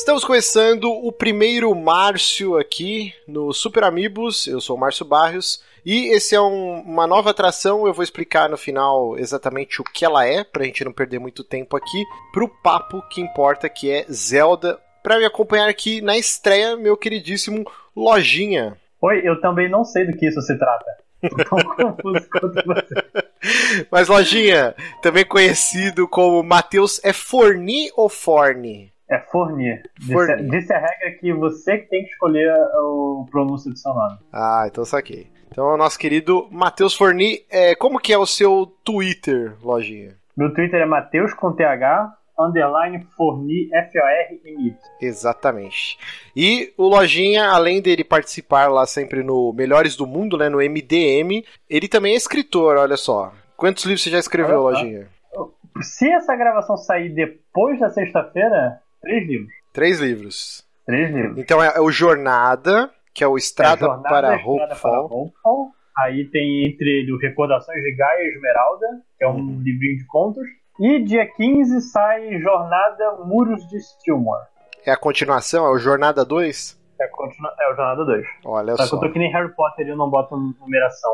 Estamos começando o primeiro Márcio aqui no Super Amigos. Eu sou o Márcio Barrios. E esse é um, uma nova atração, eu vou explicar no final exatamente o que ela é, pra gente não perder muito tempo aqui, pro papo que importa, que é Zelda. Pra me acompanhar aqui na estreia, meu queridíssimo Lojinha. Oi, eu também não sei do que isso se trata. Tão confuso quanto você. Mas Lojinha, também conhecido como Matheus, é Forni ou Forne? É fornir. Fornir. Disse, disse a regra que você que tem que escolher o pronúncio do seu nome. Ah, então saquei. Então, o nosso querido Matheus Forni, é, como que é o seu Twitter, Lojinha? Meu Twitter é Mateus com TH, underline Forni, F-O-R-N-Y. Exatamente. E o Lojinha, além dele participar lá sempre no Melhores do Mundo, né, no MDM, ele também é escritor, olha só. Quantos livros você já escreveu, Olha. Lojinha? Se essa gravação sair depois da sexta-feira, três livros. Três livros. Três livros. Então é o Jornada, que é o Estrada, É, Jornada, para Estrada para Hopefall. Aí tem entre ele o Recordações de Gaia e Esmeralda, que é um Uhum. livrinho de contos. E dia 15 sai Jornada Muros de Stillmore. É a continuação, é o Jornada 2? É, continua- é o Jornada 2. Olha Só que só. eu tô que nem Harry Potter e eu não boto numeração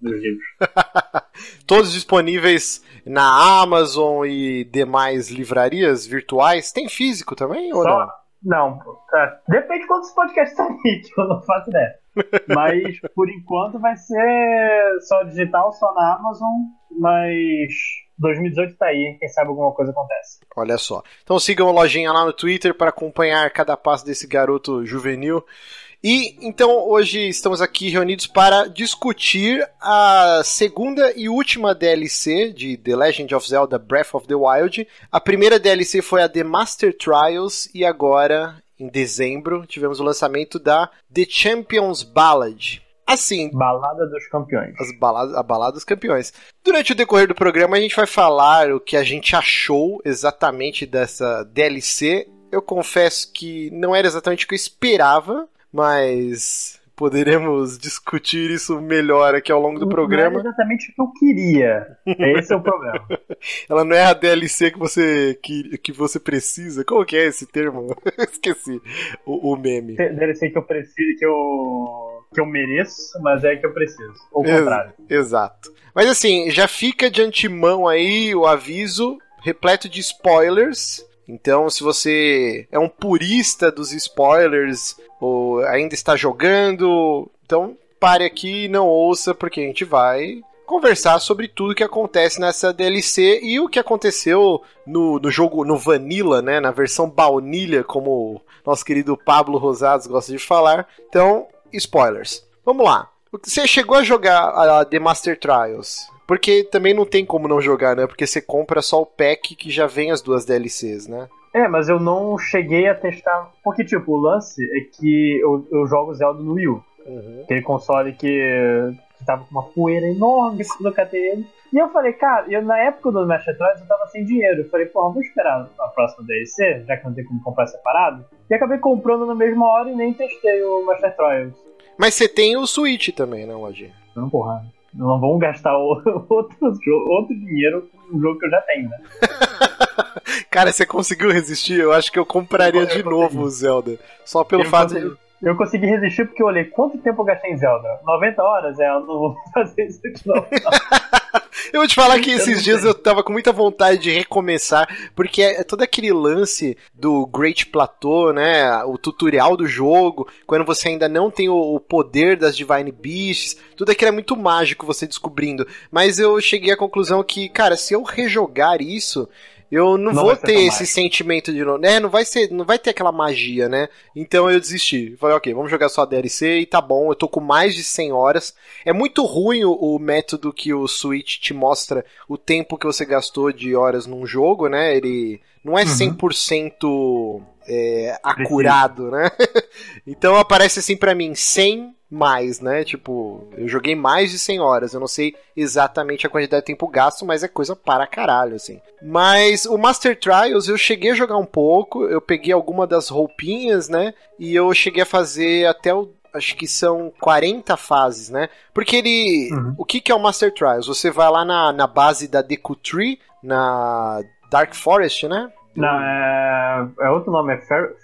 nos livros. Todos disponíveis na Amazon e demais livrarias virtuais. Tem físico também ou não? Só, não, tá. depende de quantos podcasts sair, que eu não faço ideia. Mas por enquanto vai ser só digital, só na Amazon. Mas 2018 tá aí, quem sabe alguma coisa acontece. Olha só. Então sigam a lojinha lá no Twitter para acompanhar cada passo desse garoto juvenil. E então hoje estamos aqui reunidos para discutir a segunda e última DLC de The Legend of Zelda Breath of the Wild. A primeira DLC foi a The Master Trials e agora, em dezembro, tivemos o lançamento da The Champions Ballad. Assim, Balada dos Campeões. as baladas, a balada dos campeões. Durante o decorrer do programa, a gente vai falar o que a gente achou exatamente dessa DLC. Eu confesso que não era exatamente o que eu esperava, mas poderemos discutir isso melhor aqui ao longo do Não programa. é exatamente o que eu queria. Esse é o problema. Ela não é a DLC que você, que, que você precisa. Como que é esse termo? Esqueci o, o meme. Ser que eu preciso, que eu, que eu mereço, mas é que eu preciso. Ou o Ex- contrário. Exato. Mas assim, já fica de antemão aí o aviso repleto de spoilers. Então, se você é um purista dos spoilers ou ainda está jogando, então pare aqui e não ouça, porque a gente vai conversar sobre tudo que acontece nessa DLC e o que aconteceu no, no jogo, no Vanilla, né? Na versão baunilha, como nosso querido Pablo Rosados gosta de falar. Então, spoilers. Vamos lá. Você chegou a jogar a The Master Trials? Porque também não tem como não jogar, né? Porque você compra só o pack que já vem as duas DLCs, né? É, mas eu não cheguei a testar. Porque, tipo, o lance é que eu, eu jogo Zelda no Wii U. Aquele console que, que tava com uma poeira enorme quando eu catei ele. E eu falei, cara, eu, na época do Master Trials eu tava sem dinheiro. Eu falei, pô, vou esperar a próxima DLC, já que não tem como comprar separado. E acabei comprando na mesma hora e nem testei o Master Trials. Mas você tem o Switch também, né, Lojinha? Não, porra. Não vamos gastar outro, outro dinheiro com um jogo que eu já tenho, né? Cara, você conseguiu resistir? Eu acho que eu compraria Eu de consegui. novo o Zelda. Só pelo Eu fato consegui. de. Eu consegui resistir porque eu olhei quanto tempo eu gastei em Zelda. 90 horas? É, eu não vou fazer isso de novo. Eu vou te falar que esses dias eu tava com muita vontade de recomeçar, porque é todo aquele lance do Great Plateau, né? O tutorial do jogo, quando você ainda não tem o, o poder das Divine Beasts, tudo aquilo é muito mágico você descobrindo. Mas eu cheguei à conclusão que, cara, se eu rejogar isso. Eu não, Não vou ter esse sentimento de novo. É, não vai ser, não vai ter aquela magia, né? Então eu desisti. Falei, ok, vamos jogar só a DLC e tá bom. Eu tô com mais de 100 horas. É muito ruim o, o método que o Switch te mostra o tempo que você gastou de horas num jogo, né? Ele não é Uhum. 100% é, acurado, né? então aparece assim pra mim 100 mais, né? Tipo, eu joguei mais de 100 horas. Eu não sei exatamente a quantidade de tempo gasto, mas é coisa para caralho, assim. Mas o Master Trials eu cheguei a jogar um pouco. Eu peguei alguma das roupinhas, né? E eu cheguei a fazer até o. Acho que são 40 fases, né? Porque ele. Uhum. O que, que é o Master Trials? Você vai lá na, na base da Deku Tree, na Dark Forest, né? Não, é, é outro nome, é Fer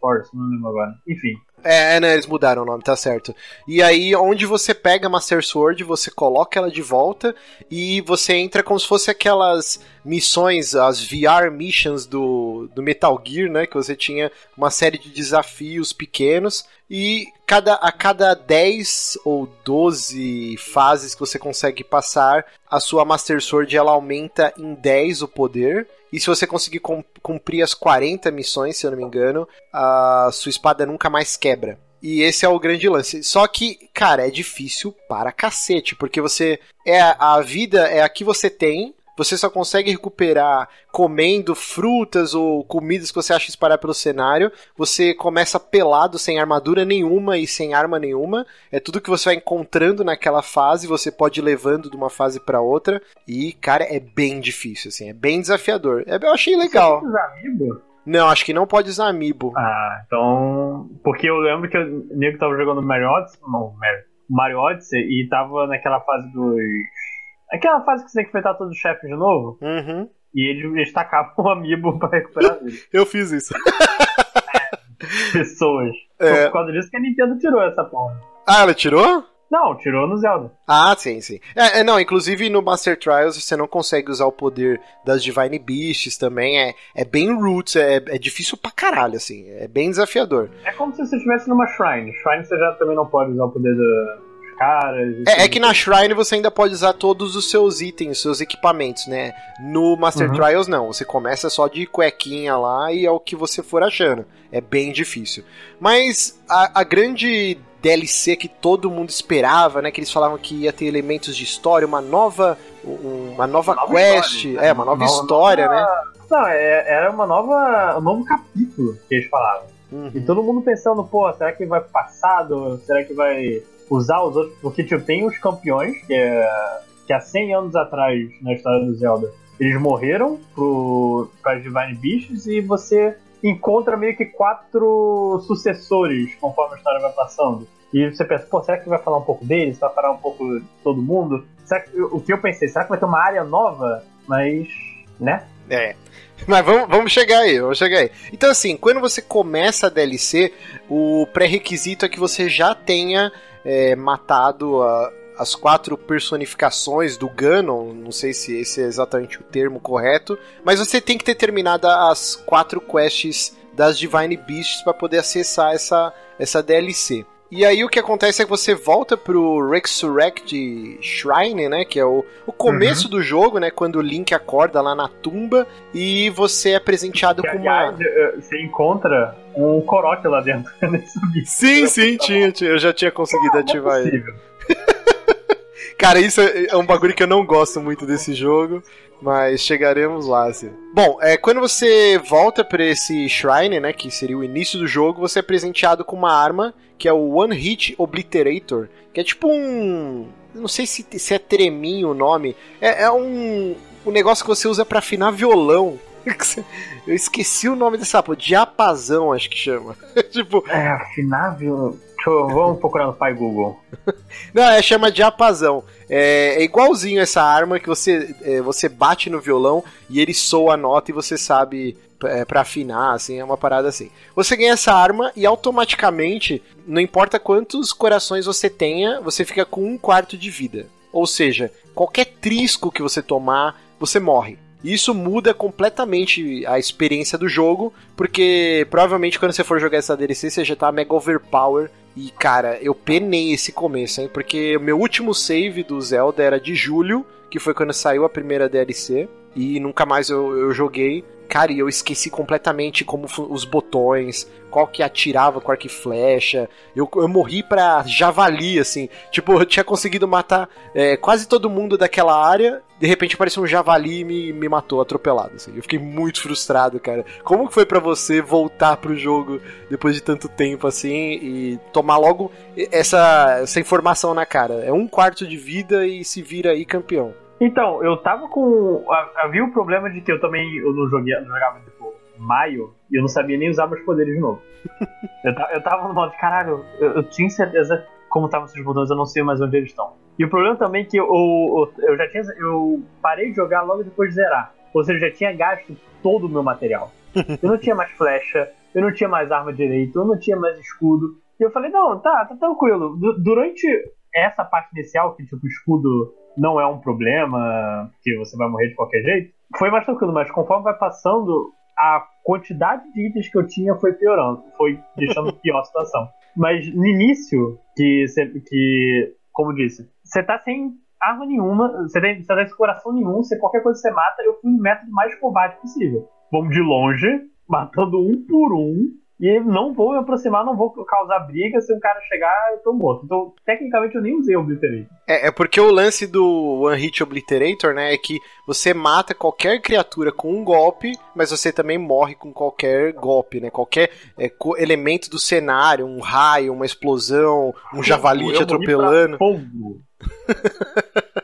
Force, não lembro agora. Enfim. É, é, né, eles mudaram o nome, tá certo. E aí, onde você pega a Master Sword, você coloca ela de volta e você entra como se fosse aquelas missões, as VR missions do, do Metal Gear, né? Que você tinha uma série de desafios pequenos e cada, a cada 10 ou 12 fases que você consegue passar, a sua Master Sword ela aumenta em 10 o poder. E se você conseguir cumprir as 40 missões, se eu não me engano, a sua espada nunca mais quebra. E esse é o grande lance. Só que, cara, é difícil para cacete, porque você é a vida é a que você tem, você só consegue recuperar comendo frutas ou comidas que você acha espalhar pelo cenário. Você começa pelado, sem armadura nenhuma e sem arma nenhuma. É tudo que você vai encontrando naquela fase, você pode ir levando de uma fase para outra. E, cara, é bem difícil, assim, é bem desafiador. É, eu achei legal. Você amiibo? Não, acho que não pode usar amiibo. Ah, então. Porque eu lembro que o nego tava jogando Mario Odyssey, não, Mario Odyssey e tava naquela fase dos Aquela fase que você tem que enfrentar todos os chefes de novo. Uhum. E eles, eles tacavam um amiibo pra recuperar ele. Eu fiz isso. É, pessoas. É. Por causa disso que a Nintendo tirou essa porra. Ah, ela tirou? Não, tirou no Zelda. Ah, sim, sim. É, é, não, inclusive no Master Trials você não consegue usar o poder das Divine Beasts também. É, é bem roots, é, é difícil pra caralho, assim. É bem desafiador. É como se você estivesse numa Shrine. Shrine você já também não pode usar o poder da, caras. É, é, que na Shrine você ainda pode usar todos os seus itens, seus equipamentos, né? No Master uhum. Trials não, você começa só de cuequinha lá e é o que você for achando. É bem difícil. Mas a, a grande DLC que todo mundo esperava, né? Que eles falavam que ia ter elementos de história, uma nova, uma nova, uma nova quest, história, é, uma nova, nova história, nova... né? Não, é, era uma nova, um novo capítulo que eles falavam. Uhum. E todo mundo pensando, pô, será que vai pro passado? Será que vai usar os outros. Porque, tipo, tem os campeões, que, é, que há 100 anos atrás, na história do Zelda, eles morreram pro, para as Divine Beasts e você encontra meio que quatro sucessores conforme a história vai passando. E você pensa, pô, será que vai falar um pouco deles? Vai falar um pouco de todo mundo? Que, o que eu pensei, será que vai ter uma área nova? Mas, né? É. Mas vamos, vamos chegar aí, vamos chegar aí. Então, assim, quando você começa a DLC, o pré-requisito é que você já tenha é, matado a, as quatro personificações do Ganon, não sei se esse é exatamente o termo correto, mas você tem que ter terminado as quatro quests das Divine Beasts para poder acessar essa, essa DLC. E aí o que acontece é que você volta pro Resurrect Shrine, né? Que é o, o começo uhum. do jogo, né? Quando o Link acorda lá na tumba e você é presenteado que, com aliás, uma. Você encontra um Korok lá dentro. Sim, sim, tinha, tinha, eu já tinha conseguido ah, ativar é ele. Cara, isso é, é um bagulho que eu não gosto muito desse jogo. Mas chegaremos lá, assim. Bom, é, quando você volta para esse Shrine, né, que seria o início do jogo, você é presenteado com uma arma que é o One Hit Obliterator, que é tipo um... Não sei se, se é treminho o nome. É, é um, um negócio que você usa para afinar violão. Eu esqueci o nome dessa porra. Diapasão, acho que chama. tipo. É, afinar violão. Eu, vamos procurar no pai Google. Não, é chama diapasão. É, é igualzinho essa arma que você, é, você bate no violão e ele soa a nota e você sabe é, para afinar, assim, é uma parada assim. Você ganha essa arma e automaticamente, não importa quantos corações você tenha, você fica com um quarto de vida. Ou seja, qualquer trisco que você tomar, você morre. Isso muda completamente a experiência do jogo, porque provavelmente quando você for jogar essa DLC, você já tá mega overpower. E cara, eu penei esse começo, hein? Porque o meu último save do Zelda era de julho, que foi quando saiu a primeira DLC. E nunca mais eu, eu joguei. Cara, e eu esqueci completamente como os botões, qual que atirava com arco e flecha. Eu, eu morri pra javali, assim. Tipo, eu tinha conseguido matar é, quase todo mundo daquela área. De repente apareceu um javali e me, me matou, atropelado. Assim. Eu fiquei muito frustrado, cara. Como que foi para você voltar pro jogo depois de tanto tempo, assim, e tomar logo essa, essa informação na cara? É um quarto de vida e se vira aí campeão. Então, eu tava com. Havia o problema de que eu também eu não, joguei, não jogava tipo maio e eu não sabia nem usar meus poderes de novo. eu, eu tava no modo de caralho, eu, eu tinha certeza como estavam esses botões, eu não sei mais onde eles estão. E o problema também é que eu, eu, eu já tinha. Eu parei de jogar logo depois de zerar. Ou seja, eu já tinha gasto todo o meu material. Eu não tinha mais flecha, eu não tinha mais arma direito, eu não tinha mais escudo. E eu falei, não, tá, tá tranquilo. durante essa parte inicial, que tipo, o escudo não é um problema, que você vai morrer de qualquer jeito, foi mais tranquilo, mas conforme vai passando, a quantidade de itens que eu tinha foi piorando, foi deixando pior a situação. Mas no início, que, que como disse, você tá sem arma nenhuma, você, tem, você tá sem coração nenhum, você, qualquer coisa você mata, eu fui no método mais covarde possível. Vamos de longe, matando um por um, e não vou me aproximar, não vou causar briga. Se um cara chegar, eu tô morto. Então, tecnicamente, eu nem usei o Obliterator. É, é porque o lance do One Hit Obliterator, né, é que você mata qualquer criatura com um golpe, mas você também morre com qualquer golpe, né? Qualquer é, elemento do cenário, um raio, uma explosão, um javali te atropelando. Fogo.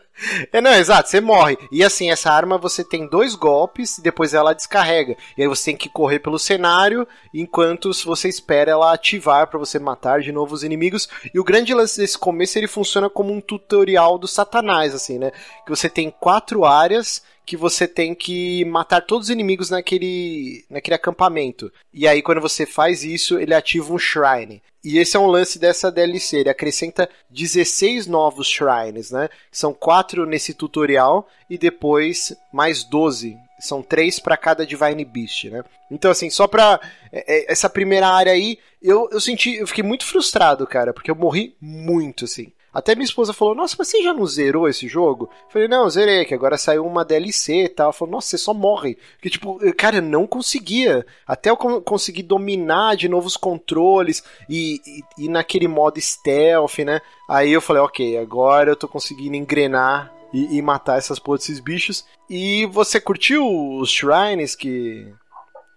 É, não, exato, você morre. E assim, essa arma você tem dois golpes e depois ela descarrega. E aí você tem que correr pelo cenário enquanto você espera ela ativar para você matar de novo os inimigos. E o grande lance desse começo ele funciona como um tutorial do Satanás, assim, né? Que você tem quatro áreas que você tem que matar todos os inimigos naquele, naquele acampamento. E aí, quando você faz isso, ele ativa um shrine. E esse é um lance dessa DLC. Ele acrescenta 16 novos shrines, né? São quatro nesse tutorial e depois mais 12. São três para cada Divine Beast, né? Então, assim, só pra é, é, essa primeira área aí, eu, eu senti, eu fiquei muito frustrado, cara, porque eu morri muito, assim. Até minha esposa falou: Nossa, mas você já não zerou esse jogo? Eu falei: Não, zerei, que agora saiu uma DLC e tal. Ela falou: Nossa, você só morre. Porque, tipo, cara, eu não conseguia. Até eu conseguir dominar de novo os controles e, e, e naquele modo stealth, né? Aí eu falei: Ok, agora eu tô conseguindo engrenar e, e matar essas porra desses bichos. E você curtiu os shrines que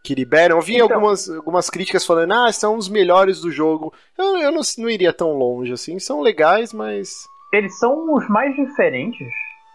que liberam. Eu vi então, algumas, algumas críticas falando, ah, são os melhores do jogo. Eu, eu não, não iria tão longe assim. São legais, mas. Eles são os mais diferentes.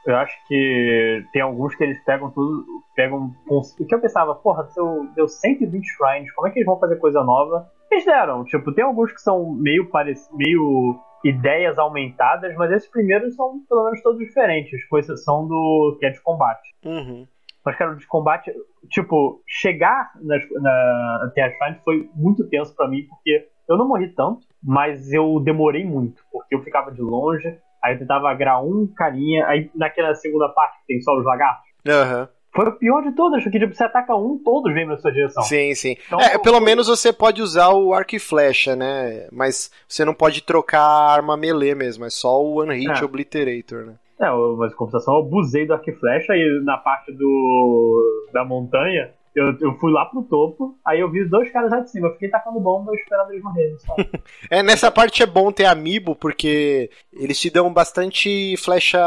Eu acho que tem alguns que eles pegam tudo. Pegam. O que eu pensava, porra, se eu deu 120 shrines, como é que eles vão fazer coisa nova? Eles deram, tipo, tem alguns que são meio parecidos, meio ideias aumentadas, mas esses primeiros são pelo menos todos diferentes, com exceção do que é de combate. Uhum. Mas, cara, de combate, tipo, chegar nas, na, até a Shrine foi muito tenso para mim, porque eu não morri tanto, mas eu demorei muito, porque eu ficava de longe, aí eu tentava agrar um carinha, aí naquela segunda parte que tem só os lagartos. Uhum. Foi o pior de todas, porque tipo, você ataca um, todos vêm na sua direção. Sim, sim. Então, é, pelo menos você pode usar o arco e flecha, né? Mas você não pode trocar a arma melee mesmo, é só o One Hit é. Obliterator, né? É, mas compensação eu abusei do arco e flecha e na parte do da montanha eu, eu fui lá pro topo, aí eu vi dois caras lá de cima, eu fiquei tacando bomba esperando eles morrerem. é, nessa parte é bom ter amiibo, porque eles te dão bastante flecha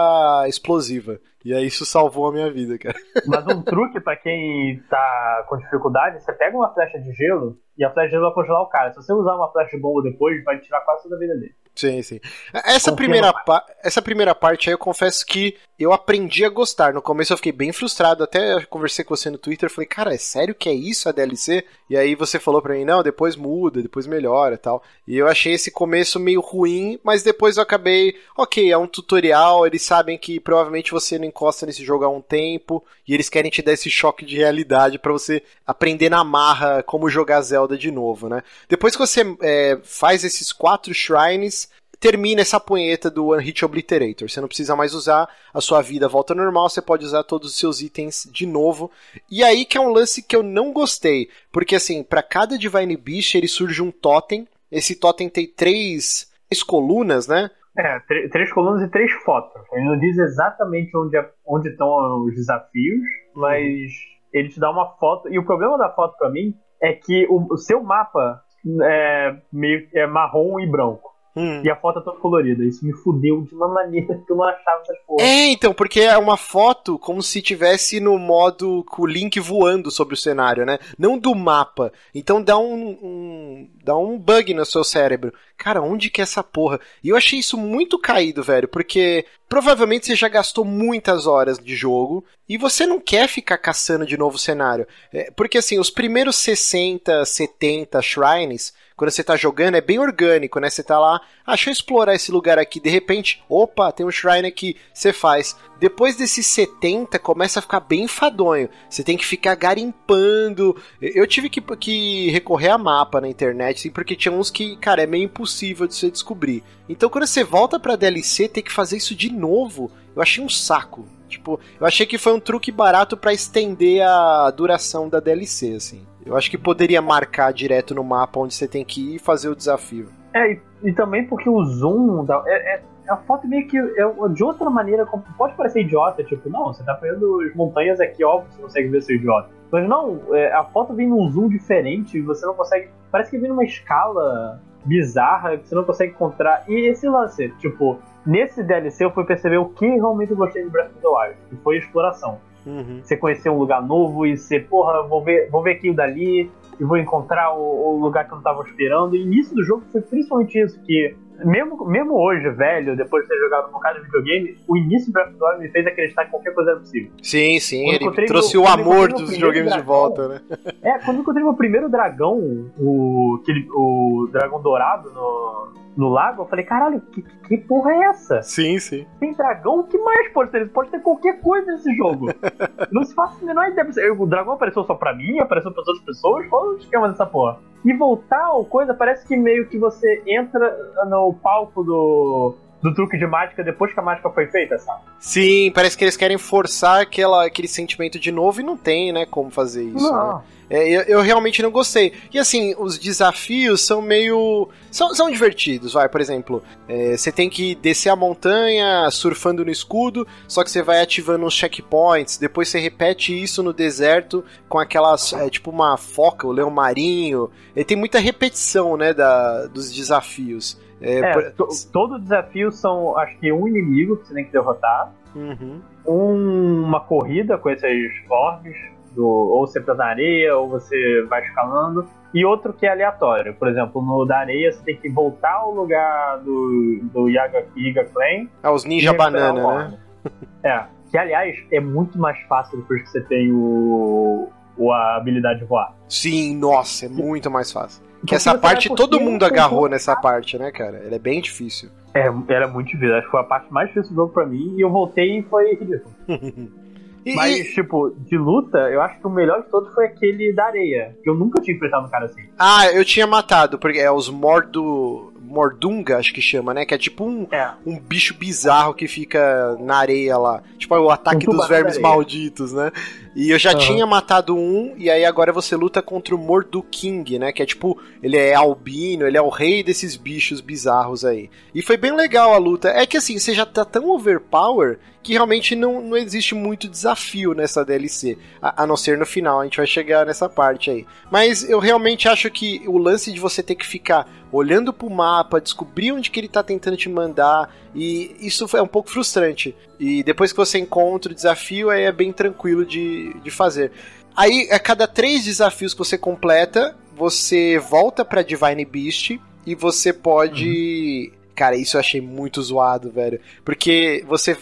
explosiva. E aí isso salvou a minha vida, cara. Mas um truque para quem tá com dificuldade, você pega uma flecha de gelo e a flecha de gelo vai congelar o cara. Se você usar uma flecha de bomba depois, vai tirar quase toda a vida dele. Sim, sim. Essa primeira, essa primeira parte aí eu confesso que eu aprendi a gostar. No começo eu fiquei bem frustrado, até conversei com você no Twitter, falei, cara, é sério que é isso a DLC? E aí você falou pra mim, não, depois muda, depois melhora e tal. E eu achei esse começo meio ruim, mas depois eu acabei, ok, é um tutorial, eles sabem que provavelmente você não encosta nesse jogo há um tempo, e eles querem te dar esse choque de realidade para você aprender na marra como jogar Zelda de novo, né? Depois que você é, faz esses quatro shrines, termina essa punheta do One Hit Obliterator. Você não precisa mais usar, a sua vida volta normal, você pode usar todos os seus itens de novo. E aí que é um lance que eu não gostei, porque assim, para cada Divine Beast ele surge um totem. Esse totem tem três, três colunas, né? É, três colunas e três fotos. Ele não diz exatamente onde, é, onde estão os desafios, mas uhum. ele te dá uma foto. E o problema da foto para mim é que o, o seu mapa é meio é marrom e branco. Hum. E a foto é toda colorida. Isso me fudeu de uma maneira que eu não achava essas porra. É, então, porque é uma foto como se tivesse no modo com o Link voando sobre o cenário, né? Não do mapa. Então dá um, um, dá um bug no seu cérebro. cara, onde que é essa porra? E eu achei isso muito caído, velho, porque provavelmente você já gastou muitas horas de jogo e você não quer ficar caçando de novo cenário. É, porque assim, os primeiros 60, 70 shrines quando você tá jogando, é bem orgânico, né? Você tá lá, ah, deixa eu explorar esse lugar aqui. De repente, opa, tem um shrine aqui, você faz. Depois desses 70, começa a ficar bem enfadonho. Você tem que ficar garimpando. Eu tive que, que recorrer a mapa na internet, assim, porque tinha uns que, cara, é meio impossível de você descobrir. Então, quando você volta pra DLC, tem que fazer isso de novo. Eu achei um saco. Tipo, eu achei que foi um truque barato para estender a duração da DLC, assim. Eu acho que poderia marcar direto no mapa onde você tem que ir e fazer o desafio. É, e, e também porque o zoom da, é, é, a foto meio que é, de outra maneira pode parecer idiota, tipo, não, você tá vendo as montanhas aqui, óbvio, você consegue ver seu idiota. Mas não, é, a foto vem num zoom diferente, e você não consegue. Parece que vem numa escala bizarra que você não consegue encontrar. E esse lance, tipo, nesse DLC eu fui perceber o que realmente eu gostei de Breath of the Wild, que foi a exploração. Uhum. Você conhecer um lugar novo e você, porra, vou ver, vou ver aquilo dali e vou encontrar o, o lugar que eu não estava esperando. E o início do jogo foi principalmente isso, que mesmo, mesmo hoje, velho, depois de ter jogado um bocado de videogame, o início do Breath of the Wild me fez acreditar que qualquer coisa era possível. Sim, sim, ele trouxe meu, o amor dos videogames de volta, né? É, quando eu encontrei meu primeiro dragão, o, aquele, o dragão dourado no, no lago, eu falei, caralho, que, que porra é essa? Sim, sim. Tem dragão? O que mais pode ter? Pode ter qualquer coisa nesse jogo. não se faz a menor ideia. O dragão apareceu só pra mim, apareceu pra outras pessoas? Qual é o esquema dessa porra? E voltar ao coisa, parece que meio que você entra no palco do do truque de mágica depois que a mágica foi feita, sabe? Sim, parece que eles querem forçar aquela, aquele sentimento de novo e não tem, né, como fazer isso. Não. Né? É, eu, eu, realmente não gostei. E assim, os desafios são meio. São, são divertidos, vai. Por exemplo, é, você tem que descer a montanha surfando no escudo, só que você vai ativando uns checkpoints. Depois você repete isso no deserto com aquelas. É, tipo uma foca, o leão marinho. E tem muita repetição, né, da, dos desafios. É, é por... todo desafio são, acho que, um inimigo que você tem que derrotar. Uhum. Um, uma corrida com esses orbes do, ou você tá na areia, ou você vai escalando. E outro que é aleatório. Por exemplo, no da areia você tem que voltar ao lugar do, do Yaga, Yiga Clan. Ah, os Ninja Banana, né? É. Que, aliás, é muito mais fácil depois que você tem o, o a habilidade de voar. Sim, nossa, é muito mais fácil. Que essa parte todo mundo agarrou nessa parte, né, cara? Ela é bem difícil. É, era muito difícil. Acho que foi a parte mais difícil do jogo pra mim. E eu voltei e foi ridículo. E, Mas, e... tipo, de luta, eu acho que o melhor de todos foi aquele da areia. Que eu nunca tinha enfrentado um cara assim. Ah, eu tinha matado, porque é os Mordo. Mordunga, acho que chama, né? Que é tipo um, é. um bicho bizarro que fica na areia lá. Tipo o ataque um dos vermes malditos, né? E eu já uhum. tinha matado um, e aí agora você luta contra o Mordu King, né? Que é tipo, ele é albino, ele é o rei desses bichos bizarros aí. E foi bem legal a luta. É que assim, você já tá tão overpower que realmente não, não existe muito desafio nessa DLC. A, a, não ser no final, a gente vai chegar nessa parte aí. Mas eu realmente acho que o lance de você ter que ficar olhando pro mapa, descobrir onde que ele tá tentando te mandar, e isso é um pouco frustrante. E depois que você encontra o desafio, aí é bem tranquilo de, de fazer. Aí, a cada três desafios que você completa, você volta pra Divine Beast e você pode. Uhum. Cara, isso eu achei muito zoado, velho. Porque você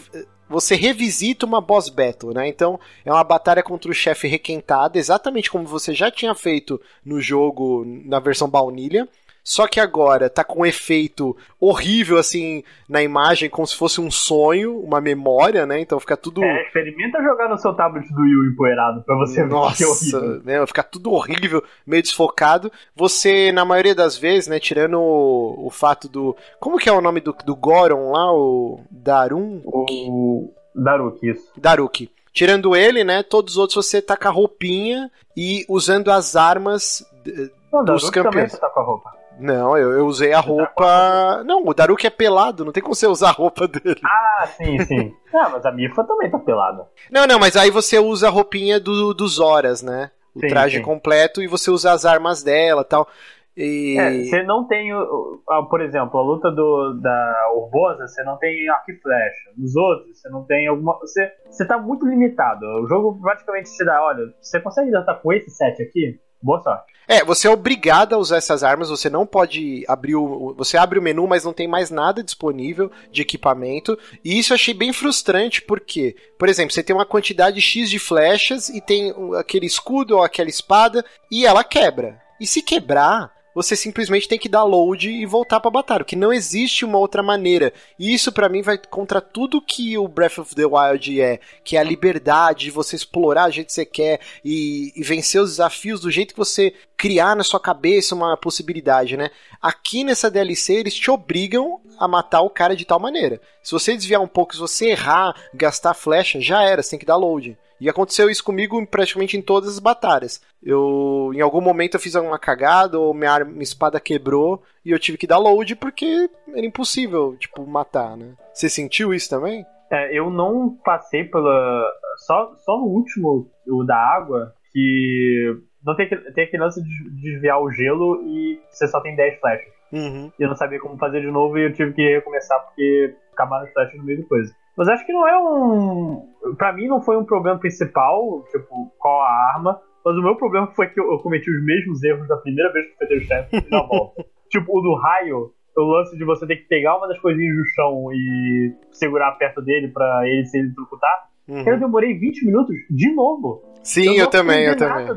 você revisita uma boss battle, né? Então é uma batalha contra o chefe requentado, exatamente como você já tinha feito no jogo na versão baunilha. Só que agora tá com um efeito horrível, assim, na imagem, como se fosse um sonho, uma memória, né? Então fica tudo. É, experimenta jogar no seu tablet do Wii empoeirado pra você Nossa, ver que é horrível. Né? Fica tudo horrível, meio desfocado. Você, na maioria das vezes, né, tirando o, o fato do. Como que é o nome do, do Goron lá? O Darun? O. Daruki, isso. Daruki. Tirando ele, né? Todos os outros você tá com a roupinha e usando as armas não, dos Daruki campeões. Também você tá com a roupa. Não, eu, eu usei a roupa. Não, o Daruki é pelado, não tem como você usar a roupa dele. Ah, sim, sim. ah, mas a Mifa também tá pelada. Não, não, mas aí você usa a roupinha do, dos Horas, né? O sim, traje sim. completo e você usa as armas dela tal. E... É, você não tem, por exemplo, a luta do, da Urbosa, você não tem arco e flecha. Nos outros, você não tem alguma. Você, você tá muito limitado. O jogo praticamente te dá, olha, você consegue lutar com esse set aqui? Boa sorte. É, você é obrigado a usar essas armas, você não pode abrir o. Você abre o menu, mas não tem mais nada disponível de equipamento. E isso eu achei bem frustrante, porque, por exemplo, você tem uma quantidade X de flechas e tem aquele escudo ou aquela espada e ela quebra. E se quebrar, você simplesmente tem que dar load e voltar pra batalha, que não existe uma outra maneira. E isso para mim vai contra tudo que o Breath of the Wild é, que é a liberdade de você explorar do jeito que você quer e, e vencer os desafios do jeito que você criar na sua cabeça uma possibilidade, né? Aqui nessa DLC eles te obrigam a matar o cara de tal maneira. Se você desviar um pouco, se você errar, gastar flecha, já era, você tem que dar load. E aconteceu isso comigo praticamente em todas as batalhas. Eu, em algum momento, eu fiz uma cagada ou minha, minha espada quebrou e eu tive que dar load porque era impossível, tipo, matar, né? Você sentiu isso também? É, eu não passei pela. Só, só no último, o da água, que não tem, tem aquele lance de desviar o gelo e você só tem 10 flechas. Uhum. E eu não sabia como fazer de novo e eu tive que recomeçar porque acabaram as flechas no meio da coisa. Mas acho que não é um. Pra mim, não foi um problema principal, tipo, qual a arma. Mas o meu problema foi que eu, cometi os mesmos erros da primeira vez que eu fui o chefe na volta. tipo, o do raio, o lance de você ter que pegar uma das coisinhas do chão e segurar perto dele pra ele se eletrocutar. Uhum. Eu demorei 20 minutos de novo. Sim, eu, eu também, eu também.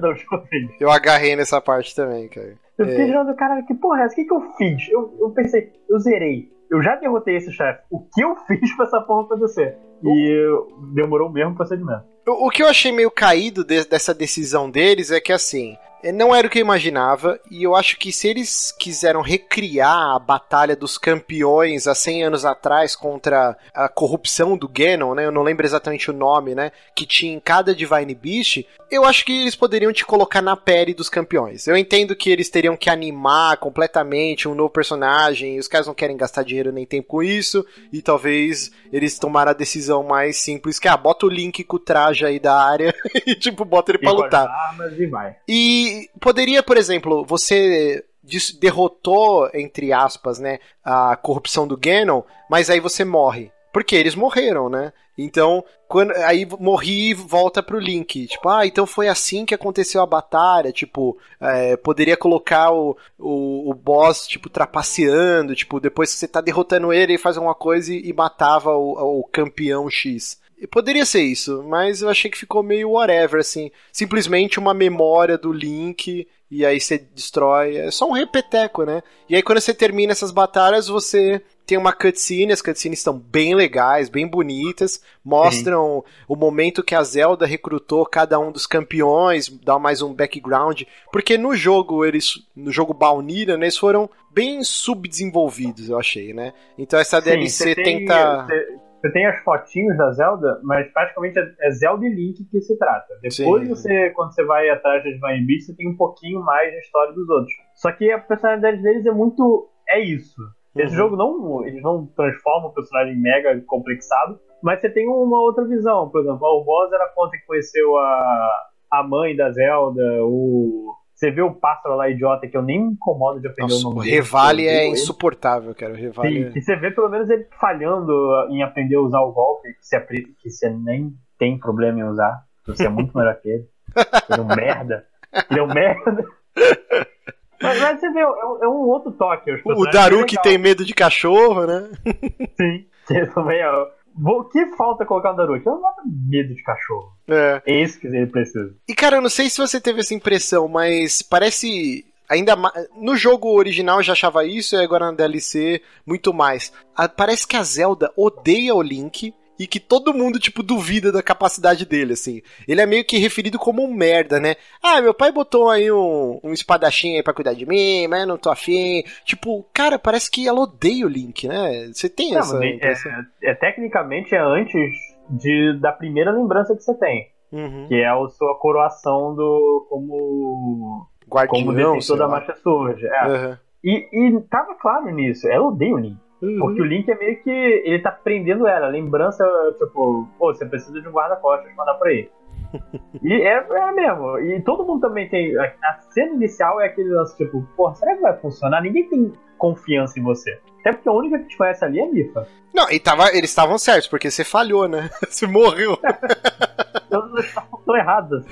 Eu agarrei nessa parte também, cara. Eu fiquei é. jogando, caralho, que porra é essa? O que, que eu fiz? Eu, eu pensei, eu zerei eu já derrotei esse chefe. O que eu fiz pra essa porra acontecer? E demorou o mesmo procedimento. O, que eu achei meio caído de, dessa decisão deles é que assim. É, não era o que eu imaginava, e eu acho que se eles quiseram recriar a batalha dos campeões há 100 anos atrás contra a corrupção do Ganon, né? Eu não lembro exatamente o nome, né? Que tinha em cada Divine Beast, eu acho que eles poderiam te colocar na pele dos campeões. Eu entendo que eles teriam que animar completamente um novo personagem, e os caras não querem gastar dinheiro nem tempo com isso, e talvez eles tomaram a decisão mais simples, que ah, bota o Link com o traje aí da área e tipo, bota ele pra lutar. Armas e vai. E poderia, por exemplo, você derrotou, entre aspas, né, a corrupção do Ganon, mas aí você morre. Porque eles morreram, né? Então, quando, aí morri e volta pro Link. Tipo, ah, então foi assim que aconteceu a batalha. Tipo, é, poderia colocar o, o, o, boss, tipo, trapaceando. Tipo, depois que você tá derrotando ele, ele faz alguma coisa e, e matava o, o campeão X. Poderia ser isso, mas eu achei que ficou meio whatever, assim. Simplesmente uma memória do Link e aí você destrói. É só um repeteco, né? E aí quando você termina essas batalhas, você tem uma cutscene, as cutscenes estão bem legais, bem bonitas, mostram uhum. o momento que a Zelda recrutou cada um dos campeões, dá mais um background, porque no jogo eles, no jogo Baunilha, né, eles foram bem subdesenvolvidos, eu achei, né? Então essa Sim, DLC tem, tenta você tem as fotinhos da Zelda, mas praticamente é, é Zelda e Link que se trata. Depois, sim, você, quando você vai atrás das Divine Beast, você tem um pouquinho mais da história dos outros. Só que a personalidade deles é muito. É isso. Esse uhum. jogo não. Eles não transformam o personagem mega complexado, mas você tem uma outra visão. Por exemplo, o Boss era conta que conheceu a, a mãe da Zelda, o você vê o pássaro lá idiota que eu nem me incomodo de aprender Nossa, o nome dele. O Revale é insuportável, cara. O Revale Sim, é... e você vê pelo menos ele falhando em aprender a usar o golpe, que você, que você nem tem problema em usar. Você é muito melhor que ele. Ele é um merda. Ele é um merda. Mas, mas você vê, é um, é um outro toque. O Daru que tem medo de cachorro, né? Sim, também é o que falta colocar o Naruto? Eu não medo de cachorro. É. É isso que ele precisa. E cara, eu não sei se você teve essa impressão, mas parece ainda mais. No jogo original eu já achava isso, e agora na DLC, muito mais. Parece que a Zelda odeia o Link e que todo mundo, tipo, duvida da capacidade dele, assim. Ele é meio que referido como um merda, né? Ah, meu pai botou aí um, um espadachim aí pra cuidar de mim, mas eu não tô afim. Tipo, cara, parece que ela odeia o Link, né? Você tem não, essa. É, é, tecnicamente é antes de, da primeira lembrança que você tem. Uhum. Que é a sua coroação do. como. Guardião, como defensor da marcha surge. É. Uhum. E, e tava claro nisso. Ela odeia o Link. Uhum. Porque o Link é meio que. Ele tá prendendo ela. Lembrança, tipo, pô, você precisa de um guarda-costas mandar por aí. e é, é mesmo. E todo mundo também tem. A cena inicial é aquele lance, tipo, pô, será que vai funcionar? Ninguém tem confiança em você. Até porque a única que te conhece ali é a Mifa. Não, e tava, eles estavam certos, porque você falhou, né? Você morreu. Todos estavam errados.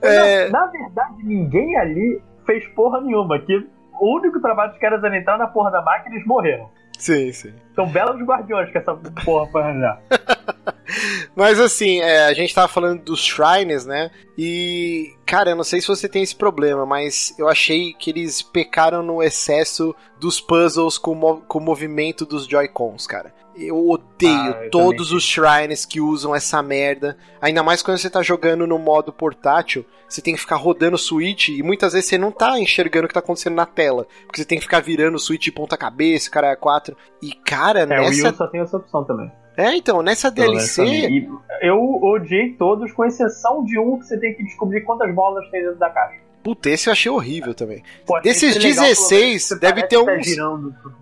É... Na verdade, ninguém ali fez porra nenhuma. Que o único trabalho dos caras era entrar na porra da máquina e eles morreram. Sim, sim. São belos guardiões que essa porra foi arranjar. Mas assim, é, a gente tava falando dos shrines, né? E, cara, eu não sei se você tem esse problema, mas eu achei que eles pecaram no excesso dos puzzles com, o com o movimento dos Joy-Cons, cara. Eu odeio ah, eu todos os shrines que usam essa merda. Ainda mais quando você tá jogando no modo portátil, você tem que ficar rodando o Switch e muitas vezes você não tá enxergando o que tá acontecendo na tela. Porque você tem que ficar virando o Switch de ponta cabeça, cara é 4. E cara, é, nessa. O Wii só tem essa opção também. É, então, nessa DLC. eu odiei todos, com exceção de um que você tem que descobrir quantas bolas tem dentro da caixa. Puta, esse eu achei horrível também. Pô, Desses 16, deve ter tá uns.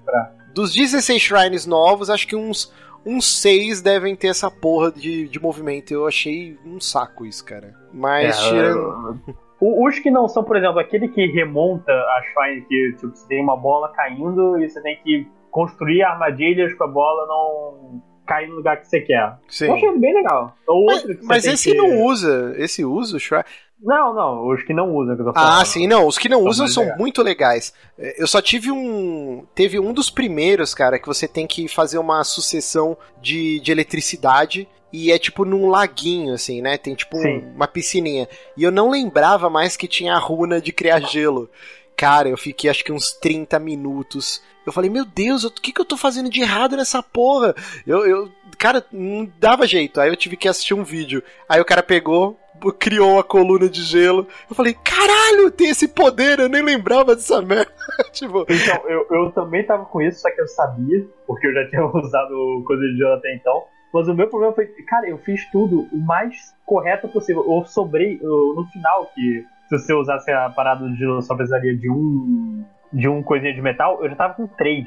Tá dos 16 shrines novos, acho que uns, uns 6 devem ter essa porra de, de movimento. Eu achei um saco isso, cara. Mas é, tirando. Os que não são, por exemplo, aquele que remonta a shrine, que tipo, você tem uma bola caindo e você tem que construir armadilhas pra bola não cair no lugar que você quer. Sim. Eu achei bem legal. Ou mas, mas esse que... não usa. Esse usa o shrine. Não, não, os que não usam que eu tô ah, falando. Ah, sim, não, os que não usam são legais. muito legais. É, eu só tive um. Teve um dos primeiros, cara, que você tem que fazer uma sucessão de, de eletricidade. E é tipo num laguinho, assim, né? Tem tipo um, uma piscininha. E eu não lembrava mais que tinha a runa de criar gelo. Cara, eu fiquei acho que uns 30 minutos. Eu falei, meu Deus, o que, que eu tô fazendo de errado nessa porra? Eu, eu, cara, não dava jeito. Aí eu tive que assistir um vídeo. Aí o cara pegou, criou a coluna de gelo. Eu falei, caralho, tem esse poder, eu nem lembrava dessa merda. tipo... Então, eu, eu também tava com isso, só que eu sabia, porque eu já tinha usado coisa de gelo até então. Mas o meu problema foi, cara, eu fiz tudo o mais correto possível. Eu sobrei eu, no final, que se você usasse a parada de gelo, só precisaria de um. de um coisinha de metal, eu já tava com três.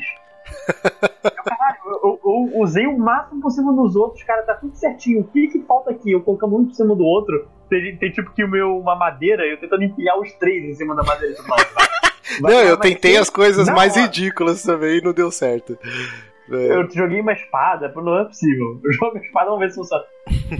Caralho, eu, eu, eu, usei o máximo possível nos outros, cara, tá tudo certinho. O que, que falta aqui? Eu colocando um por cima do outro. Tem, tem tipo que o meu, uma madeira, eu tentando empilhar os três em cima da madeira. Vai, vai, não, eu tentei as coisas não, mais ridículas também e não deu certo. É. Eu joguei uma espada, não é possível. Eu jogo a espada, vamos ver se funciona.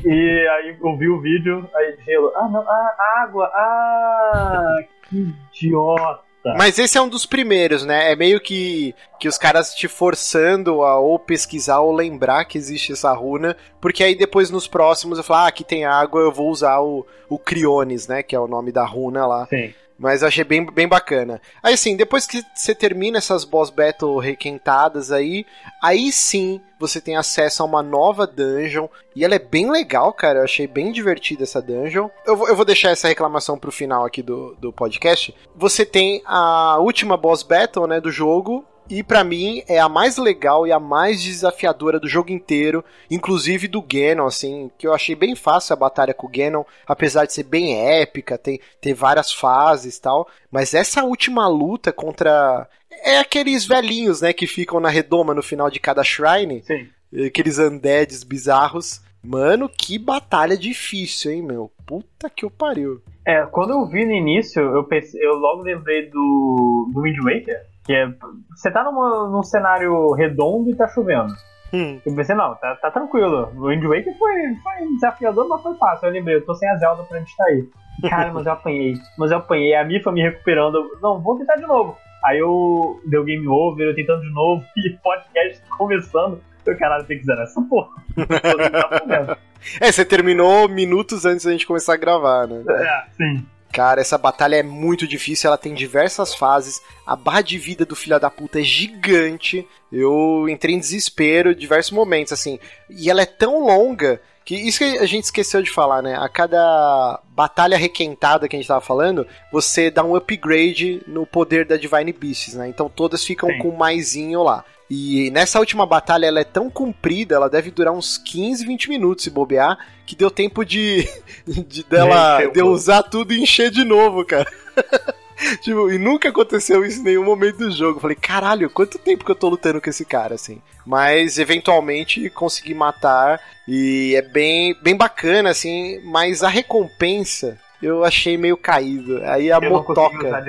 e aí eu vi o vídeo, aí gelo. Ah, não, ah, água, ah, que idiota. Mas esse é um dos primeiros, né? É meio que, que os caras te forçando a ou pesquisar ou lembrar que existe essa runa, porque aí depois nos próximos eu falo, ah, aqui tem água, eu vou usar o, o Criones, né? Que é o nome da runa lá. Sim. Mas achei bem, bem bacana. Aí assim, depois que você termina essas boss battle requentadas aí, aí sim você tem acesso a uma nova dungeon. E ela é bem legal, cara. Eu achei bem divertida essa dungeon. Eu vou, eu vou deixar essa reclamação pro final aqui do, do podcast. Você tem a última boss battle, né, do jogo. E para mim é a mais legal e a mais desafiadora do jogo inteiro, inclusive do Ganon, assim, que eu achei bem fácil a batalha com o Ganon, apesar de ser bem épica, ter, ter várias fases e tal. Mas essa última luta contra. É aqueles velhinhos, né, que ficam na redoma no final de cada shrine. Sim. Aqueles undeads bizarros. Mano, que batalha difícil, hein, meu? Puta que o pariu. É, quando eu vi no início, eu, pensei, eu logo lembrei do, do Wind Waker. Que é. Você tá numa, num cenário redondo e tá chovendo. Hum. Eu pensei, não, tá, tá tranquilo. O Wind Waker foi, foi desafiador, mas foi fácil. Eu lembrei, eu tô sem a Zelda pra distrair. Cara, mas eu apanhei. Mas eu apanhei. A Mifa me recuperando. Não, vou tentar de novo. Aí eu deu game over, eu tentando de novo, e podcast começando. Eu, caralho, tem que zerar essa porra. é, você terminou minutos antes da gente começar a gravar, né? É, sim. Cara, essa batalha é muito difícil, ela tem diversas fases. A barra de vida do filho da puta é gigante. Eu entrei em desespero em diversos momentos, assim. E ela é tão longa que isso que a gente esqueceu de falar, né? A cada batalha requentada que a gente tava falando, você dá um upgrade no poder da Divine Beasts, né? Então todas ficam Sim. com maisinho lá. E nessa última batalha ela é tão comprida, ela deve durar uns 15, 20 minutos se bobear, que deu tempo de, de dela de usar tudo e encher de novo, cara. tipo, e nunca aconteceu isso em nenhum momento do jogo. falei, caralho, quanto tempo que eu tô lutando com esse cara, assim. Mas eventualmente consegui matar e é bem, bem bacana, assim, mas a recompensa eu achei meio caído. Aí a eu motoca.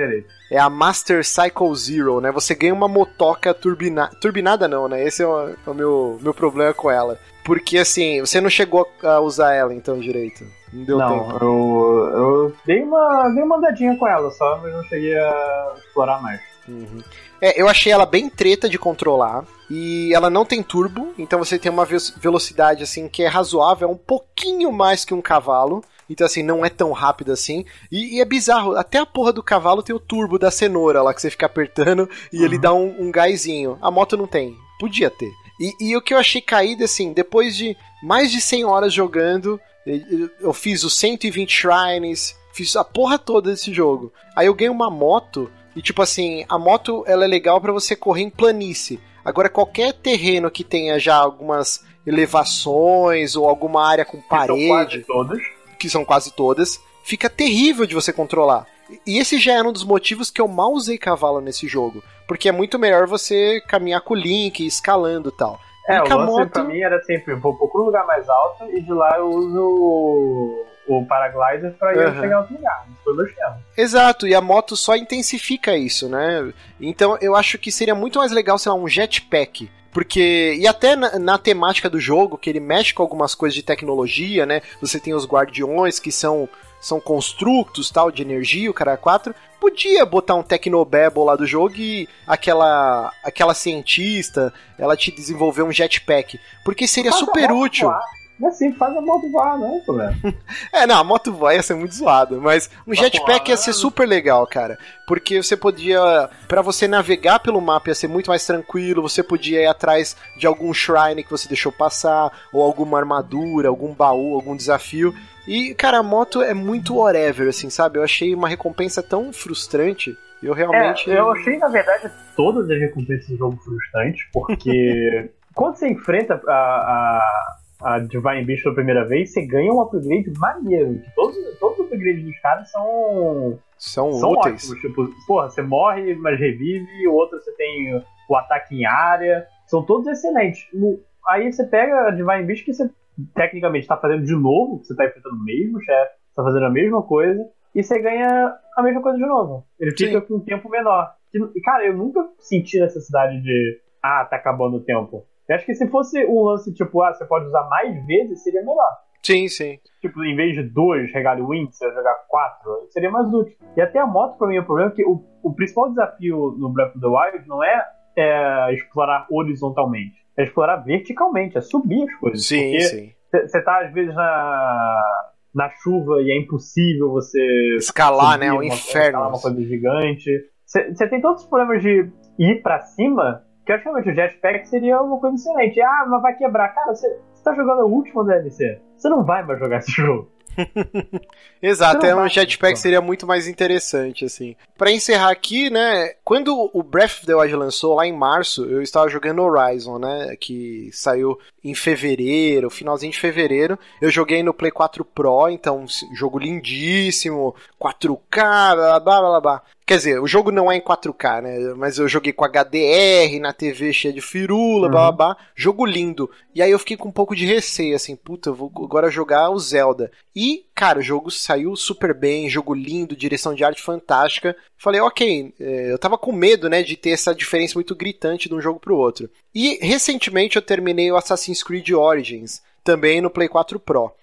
É a Master Cycle Zero, né? Você ganha uma motoca turbinada. Turbinada não, né? Esse é o, é o, meu, meu problema com ela. Porque assim, você não chegou a usar ela então direito. Não deu não, tempo. Eu, eu dei uma, dei uma andadinha com ela só, mas não cheguei a explorar mais. Uhum. É, eu achei ela bem treta de controlar. E ela não tem turbo, então você tem uma velocidade assim que é razoável, é um pouquinho mais que um cavalo. Então, assim, não é tão rápido assim. E, e, é bizarro, até a porra do cavalo tem o turbo da cenoura lá que você fica apertando e uhum. ele dá um, um gásinho. A moto não tem. Podia ter. E, e, o que eu achei caído, assim, depois de mais de 100 horas jogando, eu fiz os 120 shrines, fiz a porra toda desse jogo. Aí eu ganhei uma moto e, tipo assim, a moto ela é legal para você correr em planície. Agora, qualquer terreno que tenha já algumas elevações ou alguma área com parede. todas que são quase todas, fica terrível de você controlar. E esse já era um dos motivos que eu mal usei cavalo nesse jogo. Porque é muito melhor você caminhar com o Link, escalando e tal. É, o lance moto... pra mim era sempre, vou pro lugar mais alto e de lá eu uso o paraglider pra ir uhum. chegar a outro lugar. Exato, e a moto só intensifica isso, né? Então eu acho que seria muito mais legal, sei lá, um jetpack porque, e até na, na, temática do jogo, que ele mexe com algumas coisas de tecnologia, né? Você tem os guardiões que são são construtos tal de energia, o cara 4. Podia botar um Tecnobabble lá do jogo e aquela aquela cientista, ela te desenvolver um jetpack, porque seria super útil. Voar. É assim, faz a moto voar, não é problema. é, não, a moto voar ia ser muito zoado, mas um jetpack ia ser super legal, cara. Porque você podia, para você navegar pelo mapa ia ser muito mais tranquilo, você podia ir atrás de algum shrine que você deixou passar, ou alguma armadura, algum baú, algum desafio. E, cara, a moto é muito whatever, assim, sabe? Eu achei uma recompensa tão frustrante. Eu realmente. É, eu achei, na verdade, todas as recompensas do jogo frustrantes, porque quando você enfrenta a, a, a Divine Beast pela primeira vez, você ganha um upgrade maneiro. Que todos, todos os upgrades dos caras são. São, são úteis. ótimos. Tipo, porra, você morre, mas revive, o outro você tem o ataque em área. São todos excelentes. Aí você pega a Divine Beast que você tecnicamente está fazendo de novo, você está enfrentando o mesmo chefe, está fazendo a mesma coisa, e você ganha a mesma coisa de novo. Ele fica Sim. com um tempo menor. E, cara, eu nunca senti necessidade de. Ah, tá acabando o tempo. Eu acho que se fosse um lance tipo, ah, você pode usar mais vezes, seria melhor. Sim, sim. Tipo, em vez de dois regalo win, você jogar quatro, seria mais útil. E até a moto, pra mim, é o problema é que o, o principal desafio no Breath of the Wild não é, é explorar horizontalmente, é explorar verticalmente, é subir as coisas. Sim, sim. Você tá, às vezes, na, na chuva e é impossível você. Escalar, né? É um inferno. Escalar uma coisa gigante. Você tem todos os problemas de ir para cima que acho realmente o jetpack seria uma coisa excelente. Ah, mas vai quebrar. Cara, você tá jogando o último DLC. Você não vai mais jogar esse jogo. Exato, é um jetpack seria muito mais interessante, assim. Para encerrar aqui, né, quando o Breath of the Wild lançou lá em março, eu estava jogando Horizon, né, que saiu em fevereiro, finalzinho de fevereiro. Eu joguei no Play 4 Pro, então jogo lindíssimo, 4K, blá blá blá blá. Quer dizer, o jogo não é em 4K, né? Mas eu joguei com HDR, na TV cheia de firula, uhum. blá blá blá. Jogo lindo. E aí eu fiquei com um pouco de receio, assim, puta, eu vou agora jogar o Zelda. E, cara, o jogo saiu super bem, jogo lindo, direção de arte fantástica. Falei, ok, é, eu tava com medo, né, de ter essa diferença muito gritante de um jogo pro outro. E recentemente eu terminei o Assassin's Creed Origins, também no Play 4 Pro.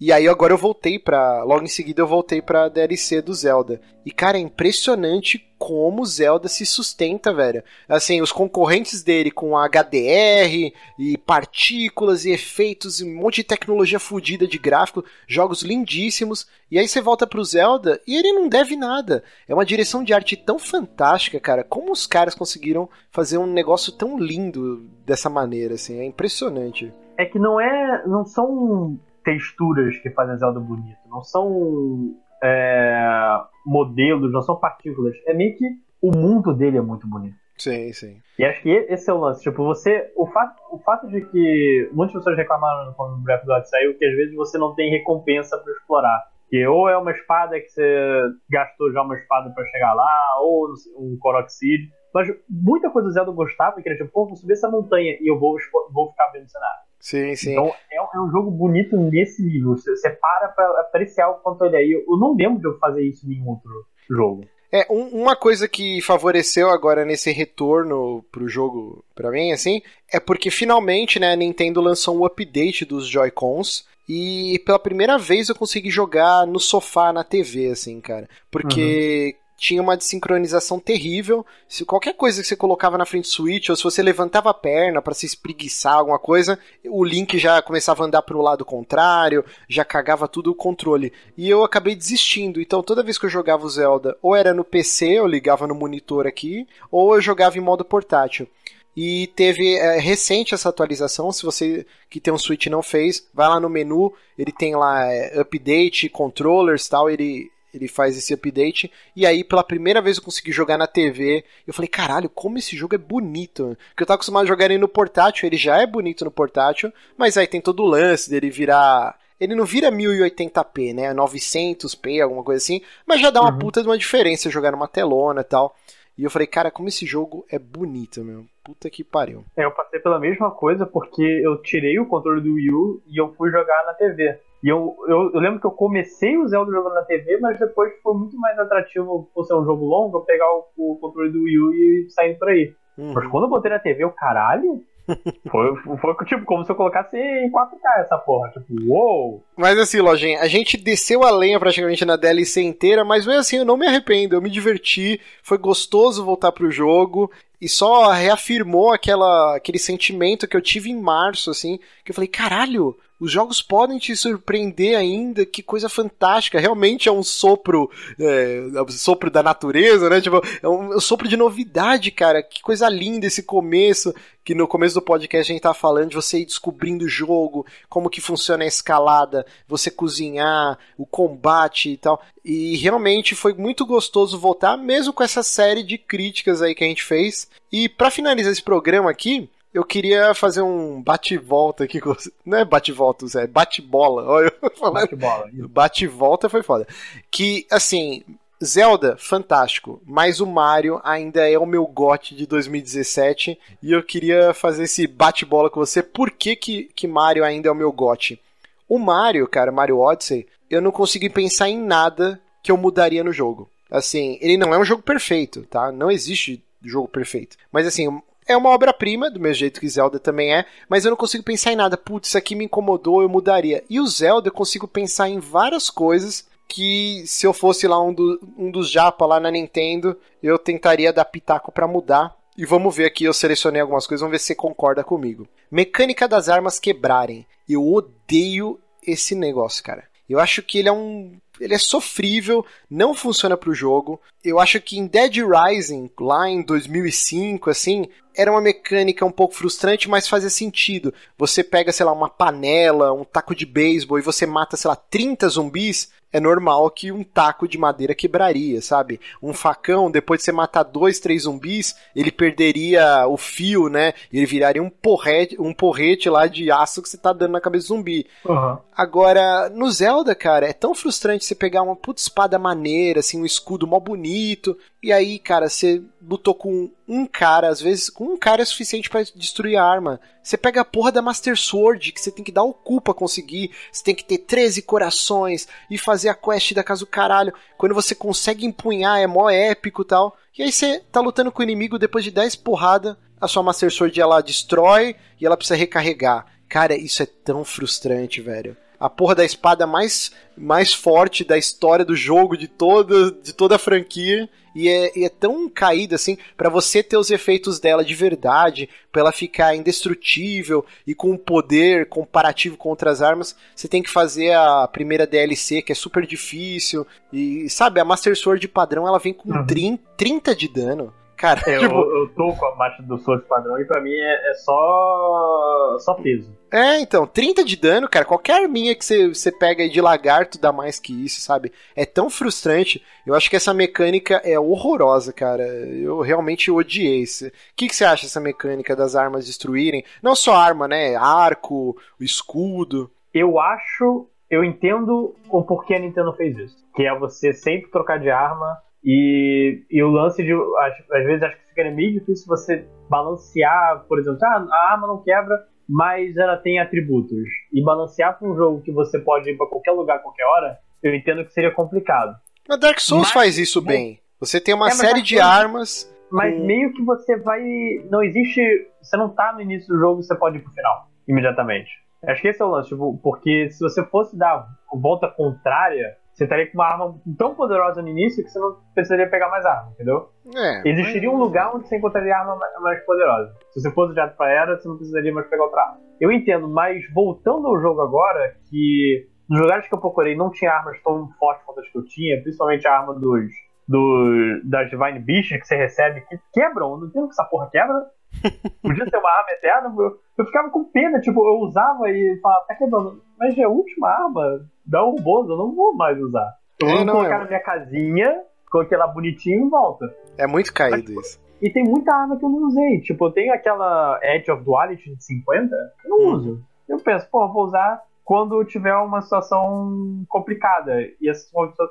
E aí agora eu voltei para, logo em seguida eu voltei para DLC do Zelda. E cara, é impressionante como o Zelda se sustenta, velho. Assim, os concorrentes dele com HDR e partículas e efeitos e um monte de tecnologia fodida de gráfico, jogos lindíssimos. E aí você volta pro Zelda e ele não deve nada. É uma direção de arte tão fantástica, cara. Como os caras conseguiram fazer um negócio tão lindo dessa maneira, assim, é impressionante. É que não é, não são texturas que fazem Zelda bonito, não são é, modelos, não são partículas. É meio que o mundo dele é muito bonito. Sim, sim. E acho que esse é o lance. Tipo, você. O fato, o fato de que muitas pessoas reclamaram quando o Breath of the Wild saiu que às vezes você não tem recompensa para explorar. Que ou é uma espada que você gastou já uma espada para chegar lá, ou um Korok Seed. Mas muita coisa do Zelda gostava, que era tipo, pô, vou subir essa montanha e eu vou, vou ficar vendo o cenário. Sim, sim. Então é, é, um jogo bonito nesse nível. Você, você para pra apreciar o quanto ele é. Eu não lembro de eu fazer isso em nenhum outro jogo. É, um, uma coisa que favoreceu agora nesse retorno pro jogo, para mim, assim, é porque finalmente, né, a Nintendo lançou um update dos Joy-Cons E pela primeira vez eu consegui jogar no sofá, na TV, assim, cara. Porque uhum tinha uma desincronização terrível. Se qualquer coisa que você colocava na frente do Switch, ou se você levantava a perna para se espreguiçar alguma coisa, o Link já começava a andar para o lado contrário, já cagava tudo o controle. E eu acabei desistindo. Então toda vez que eu jogava o Zelda, ou era no PC, eu ligava no monitor aqui, ou eu jogava em modo portátil. E teve é, recente essa atualização. Se você que tem um Switch não fez, vai lá no menu, ele tem lá é, update, controllers tal. Ele, ele faz esse update. E aí, pela primeira vez, eu consegui jogar na TV. Eu falei, caralho, como esse jogo é bonito. Porque eu tava acostumado a jogar ele no portátil, ele já é bonito no portátil, mas aí tem todo o lance dele virar. Ele não vira 1080p, né? 900p, alguma coisa assim, mas já dá uma uhum. puta de uma diferença jogar numa telona e tal. E eu falei, cara, como esse jogo é bonito, meu. Puta que pariu. É, eu passei pela mesma coisa porque eu tirei o controle do Wii U e eu fui jogar na TV. E eu, eu, eu, lembro que eu comecei o Zelda jogando na TV, mas depois foi muito mais atrativo, por ser um jogo longo, eu pegar o, o controle do Wii U e sair por aí. Uhum. Mas quando eu botei na TV, o caralho, foi, foi tipo como se eu colocasse em 4K essa porra. Tipo, uou! Mas assim, Lojinha, a gente desceu a lenha praticamente na DLC inteira, mas mesmo assim eu não me arrependo, eu me diverti, foi gostoso voltar pro jogo e só reafirmou aquela, aquele sentimento que eu tive em março, assim, que eu falei, caralho, os jogos podem te surpreender ainda, que coisa fantástica. Realmente é um sopro, é, é sopro da natureza, né? Tipo, é um, é um, sopro de novidade, cara. Que coisa linda esse começo, que no começo do podcast a gente tá falando de você ir descobrindo o jogo, como que funciona a escalada, você cozinhar, o combate e tal. E realmente foi muito gostoso voltar, mesmo com essa série de críticas aí que a gente fez. E para finalizar esse programa aqui, eu queria fazer um bate-volta aqui com você. Não é bate-volta, é bate-bola. Olha, bate-bola. Bate-volta foi foda. Que, assim, Zelda, fantástico. Mas o Mario ainda é o meu gote de 2017. E eu queria fazer esse bate-bola com você. Por que, que, que Mario ainda é o meu gote? O Mario, cara, Mario Odyssey, eu não consegui pensar em nada que eu mudaria no jogo. Assim, ele não é um jogo perfeito, tá? Não existe jogo perfeito. Mas assim, é uma obra-prima, do mesmo jeito que Zelda também é, mas eu não consigo pensar em nada. Putz, isso aqui me incomodou, eu mudaria. E o Zelda eu consigo pensar em várias coisas que se eu fosse lá um, do, um dos japa lá na Nintendo, eu tentaria dar pitaco para mudar. E vamos ver aqui, eu selecionei algumas coisas, vamos ver se você concorda comigo. Mecânica das armas quebrarem. Eu odeio esse negócio, cara. Eu acho que ele é um ele é sofrível, não funciona pro jogo. Eu acho que em Dead Rising, lá em 2005, assim, era uma mecânica um pouco frustrante, mas fazia sentido. Você pega, sei lá, uma panela, um taco de beisebol e você mata, sei lá, 30 zumbis, é normal que um taco de madeira quebraria, sabe? Um facão, depois de você matar dois, três zumbis, ele perderia o fio, né? Ele viraria um porrete, um porrete lá de aço que você tá dando na cabeça do zumbi. Uhum. Agora, no Zelda, cara, é tão frustrante você pegar uma puta espada maneira, assim, um escudo mó bonito, e aí, cara, você lutou com um cara, às vezes com um cara é suficiente para destruir a arma. Você pega a porra da Master Sword, que você tem que dar o cu pra conseguir, você tem que ter 13 corações e fazer a quest da casa do caralho. Quando você consegue empunhar, é mó épico e tal. E aí você tá lutando com o inimigo depois de 10 porrada, a sua Master Sword ela destrói e ela precisa recarregar. Cara, isso é tão frustrante, velho a porra da espada mais, mais forte da história do jogo, de toda, de toda a franquia. E é, e é tão caída assim, para você ter os efeitos dela de verdade, pra ela ficar indestrutível e com um poder comparativo com outras armas, você tem que fazer a primeira DLC, que é super difícil. E sabe, a Master Sword padrão ela vem com uhum. 30, 30 de dano. Cara, é, tipo... eu, eu tô com a marcha do Sword padrão e pra mim é, é, só só peso. É, então, 30 de dano, cara, qualquer arminha que você, pega aí de lagarto dá mais que isso, sabe? É tão frustrante. Eu acho que essa mecânica é horrorosa, cara. Eu realmente odiei isso. O que, que você acha dessa mecânica das armas destruírem? Não só arma, né? Arco, escudo. Eu acho eu entendo o porquê a Nintendo fez isso. Que é você sempre trocar de arma e, e o lance de. Às, às vezes acho que fica meio difícil você balancear, por exemplo, ah, a arma não quebra, mas ela tem atributos. E balancear para um jogo que você pode ir para qualquer lugar, qualquer hora, eu entendo que seria complicado. Mas Dark Souls mas, faz isso bem. Você tem uma é, série de armas. Mas com... meio que você vai. Não existe. Você não tá no início do jogo, você pode ir pro final imediatamente. Acho que esse é o lance, tipo, porque se você fosse dar volta contrária, você estaria com uma arma tão poderosa no início que você não precisaria pegar mais arma, entendeu? É, Existiria mas... um lugar onde você encontraria arma mais poderosa. Se você fosse direto pra era, você não precisaria mais pegar outra arma. Eu entendo, mas voltando ao jogo agora, que nos lugares que eu procurei não tinha armas tão fortes quanto as que eu tinha, principalmente a arma dos, do, das Divine Beasts que você recebe, que quebram. Não entendo que essa porra quebra. Podia ser uma arma eterna. Eu, eu, ficava com pena, tipo, eu usava e falava, tá quebrando. Mas é a última arma dá um bônus, eu não vou mais usar. Eu vou é, colocar é... na minha casinha, coloquei lá bonitinho e volta. É muito caído Mas, isso. E tem muita arma que eu não usei. Tipo, eu tenho aquela Edge of Duality de 50, eu não hum. uso. Eu penso, pô, vou usar quando tiver uma situação complicada. E essa,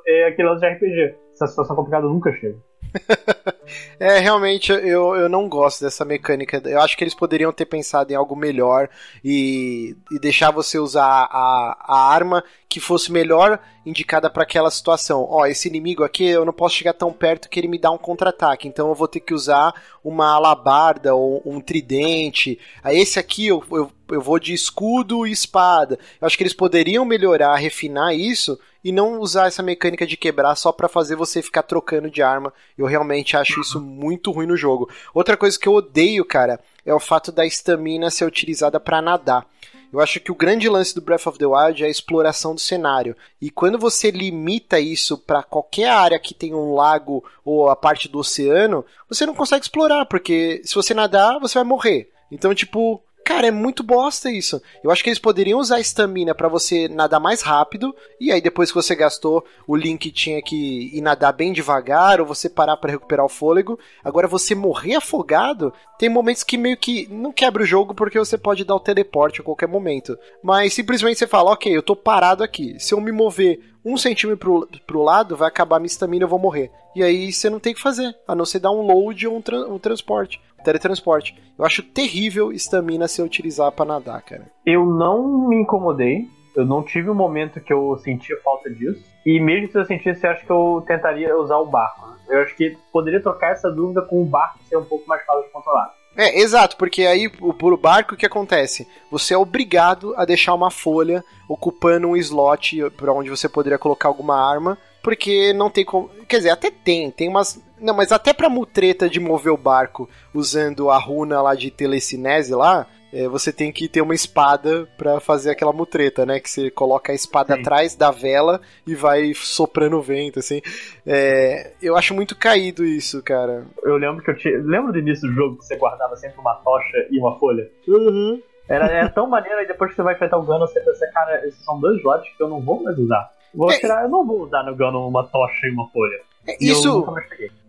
é aquele lance de RPG. Essa situação complicada nunca chega. é, realmente eu, eu não gosto dessa mecânica. Eu acho que eles poderiam ter pensado em algo melhor e, e deixar você usar a, a arma que fosse melhor indicada para aquela situação. Ó, esse inimigo aqui eu não posso chegar tão perto que ele me dá um contra-ataque, então eu vou ter que usar uma alabarda ou um tridente. Aí esse aqui eu, eu, eu vou de escudo e espada. Eu acho que eles poderiam melhorar, refinar isso e não usar essa mecânica de quebrar só para fazer você ficar trocando de arma. Eu realmente acho isso muito ruim no jogo. Outra coisa que eu odeio, cara, é o fato da estamina ser utilizada para nadar. Eu acho que o grande lance do Breath of the Wild é a exploração do cenário. E quando você limita isso para qualquer área que tem um lago ou a parte do oceano, você não consegue explorar, porque se você nadar, você vai morrer. Então, tipo, Cara, é muito bosta isso. Eu acho que eles poderiam usar a estamina para você nadar mais rápido, e aí depois que você gastou, o Link tinha que ir nadar bem devagar, ou você parar para recuperar o fôlego. Agora, você morrer afogado, tem momentos que meio que não quebra o jogo, porque você pode dar o teleporte a qualquer momento. Mas simplesmente você fala, ok, eu tô parado aqui. Se eu me mover um centímetro pro, pro lado, vai acabar minha estamina e eu vou morrer. E aí você não tem o que fazer, a não ser dar um load ou um, tra um transporte teletransporte. Eu acho terrível estamina se utilizar para nadar, cara. Eu não me incomodei. Eu não tive um momento que eu sentia falta disso. E mesmo se eu sentisse, eu acho que eu tentaria usar o barco. Eu acho que poderia trocar essa dúvida com o barco ser um pouco mais fácil de controlar. É, exato, porque aí o puro barco o que acontece? Você é obrigado a deixar uma folha ocupando um slot para onde você poderia colocar alguma arma, porque não tem como. Quer dizer, até tem, tem umas não, mas até pra mutreta de mover o barco usando a runa lá de telecinese lá, é, você tem que ter uma espada para fazer aquela mutreta, né? Que você coloca a espada Sim. atrás da vela e vai soprando o vento, assim. É, eu acho muito caído isso, cara. Eu lembro que eu tinha. Lembro do início do jogo que você guardava sempre uma tocha e uma folha? Uhum. Era, era tão maneiro, aí depois que você vai enfrentar o Gano, você pensa, cara, esses são dois slots que eu não vou mais usar. Vou é... tirar, eu não vou usar no Gano uma tocha e uma folha. É, isso.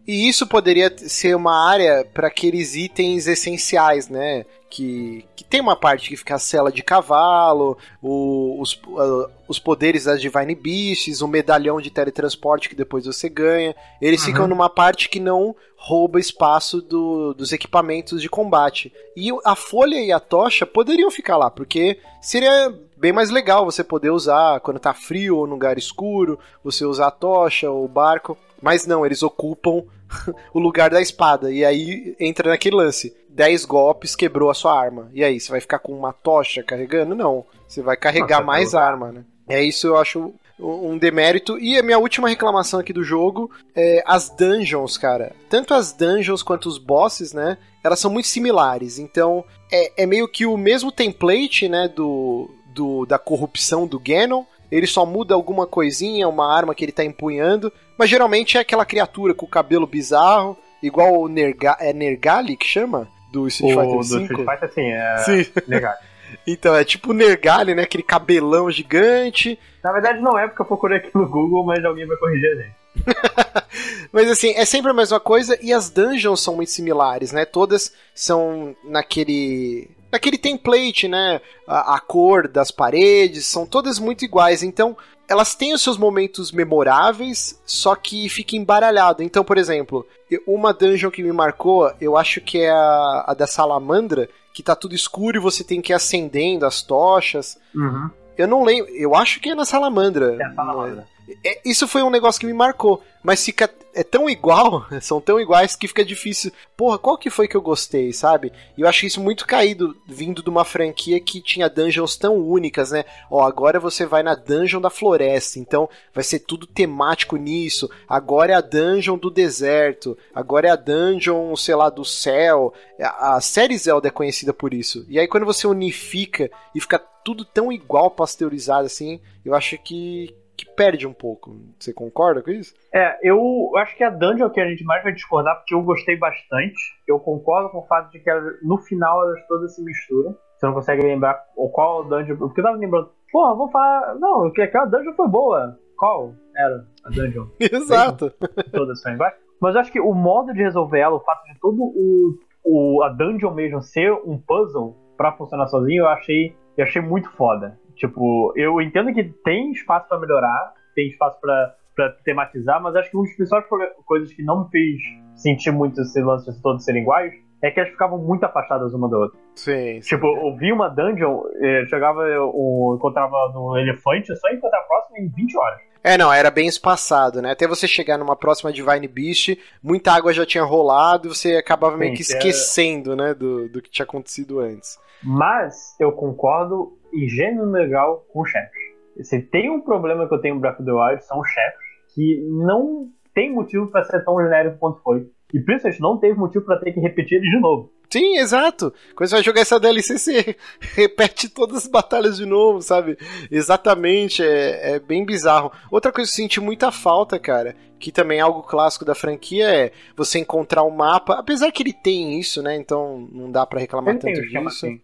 E isso poderia ser uma área para aqueles itens essenciais, né? Que, que tem uma parte que fica a cela de cavalo, o, os, uh, os poderes das Divine Beasts, o medalhão de teletransporte que depois você ganha. Eles uhum. ficam numa parte que não rouba espaço do, dos equipamentos de combate. E a folha e a tocha poderiam ficar lá, porque seria bem mais legal você poder usar quando tá frio ou num lugar escuro, você usar a tocha ou o barco. Mas não, eles ocupam o lugar da espada. E aí entra naquele lance. 10 golpes quebrou a sua arma. E aí, você vai ficar com uma tocha carregando? Não. Você vai carregar Nossa, mais arma, né? É isso eu acho um demérito. E a minha última reclamação aqui do jogo é as dungeons, cara. Tanto as dungeons quanto os bosses, né? Elas são muito similares. Então, é, é meio que o mesmo template, né? Do, do, da corrupção do Ganon ele só muda alguma coisinha, uma arma que ele tá empunhando, mas geralmente é aquela criatura com o cabelo bizarro, igual o Nerga é Nergali que chama? Do Street Fighter V? Do Street Fighter, sim, é sim. Nergali. então, é tipo o Nergali, né? Aquele cabelão gigante. Na verdade não é porque eu procurei aqui no Google, mas alguém vai corrigir a gente. Mas assim, é sempre a mesma coisa e as dungeons são muito similares, né? Todas são naquele naquele template, né? A, a, cor das paredes, são todas muito iguais. Então, elas têm os seus momentos memoráveis, só que fica embaralhado. Então, por exemplo, uma dungeon que me marcou, eu acho que é a, a da salamandra, que tá tudo escuro e você tem que ir acendendo as tochas. Uhum. Eu não lembro. Eu acho que é na Salamandra. É a Salamandra. É, isso foi um negócio que me marcou. Mas fica. É tão igual, são tão iguais que fica difícil. Porra, qual que foi que eu gostei, sabe? E eu acho isso muito caído, vindo de uma franquia que tinha dungeons tão únicas, né? Ó, agora você vai na dungeon da floresta, então vai ser tudo temático nisso. Agora é a dungeon do deserto. Agora é a dungeon, sei lá, do céu. A, a série Zelda é conhecida por isso. E aí quando você unifica e fica tudo tão igual, pasteurizado assim, eu acho que que perde um pouco. Você concorda com isso? É, eu acho que a dungeon que a gente mais vai discordar, porque eu gostei bastante. Eu concordo com o fato de que no final elas todas se misturam. Você não consegue lembrar qual dungeon. Porque eu tava lembrando, porra, vou falar. Não, que aquela dungeon foi boa. Qual era a dungeon? Exato. Todas são iguais. Mas eu acho que o modo de resolver ela, o fato de todo o, o a dungeon mesmo ser um puzzle para funcionar sozinho, eu achei, eu achei muito foda. Tipo, eu entendo que tem espaço para melhorar, tem espaço para tematizar, mas acho que um dos principais coisas que não me fez sentir muito esse lance de todos serem iguais é que elas ficavam muito afastadas uma da outra. Sim. Tipo, eu vi uma dungeon, eh, chegava, eu encontrava no elefante, só encontrar a próxima em 20 horas. É, não, era bem espaçado, né? Até você chegar numa próxima Divine Beast, muita água já tinha rolado e você acabava meio Sim, que esquecendo, era... né, do, do que tinha acontecido antes. Mas eu concordo e gênero legal com chefes. Se tem um problema que eu tenho no Breath of the Wild, são chefes que não tem motivo para ser tão genérico quanto foi. E principalmente não teve motivo para ter que repetir ele de novo. Sim, exato. Quando você vai jogar essa DLC, você repete todas as batalhas de novo, sabe? Exatamente, é, é bem bizarro. Outra coisa que eu senti muita falta, cara, que também é algo clássico da franquia, é você encontrar o um mapa. Apesar que ele tem isso, né? Então não dá para reclamar ele tanto disso. Assim.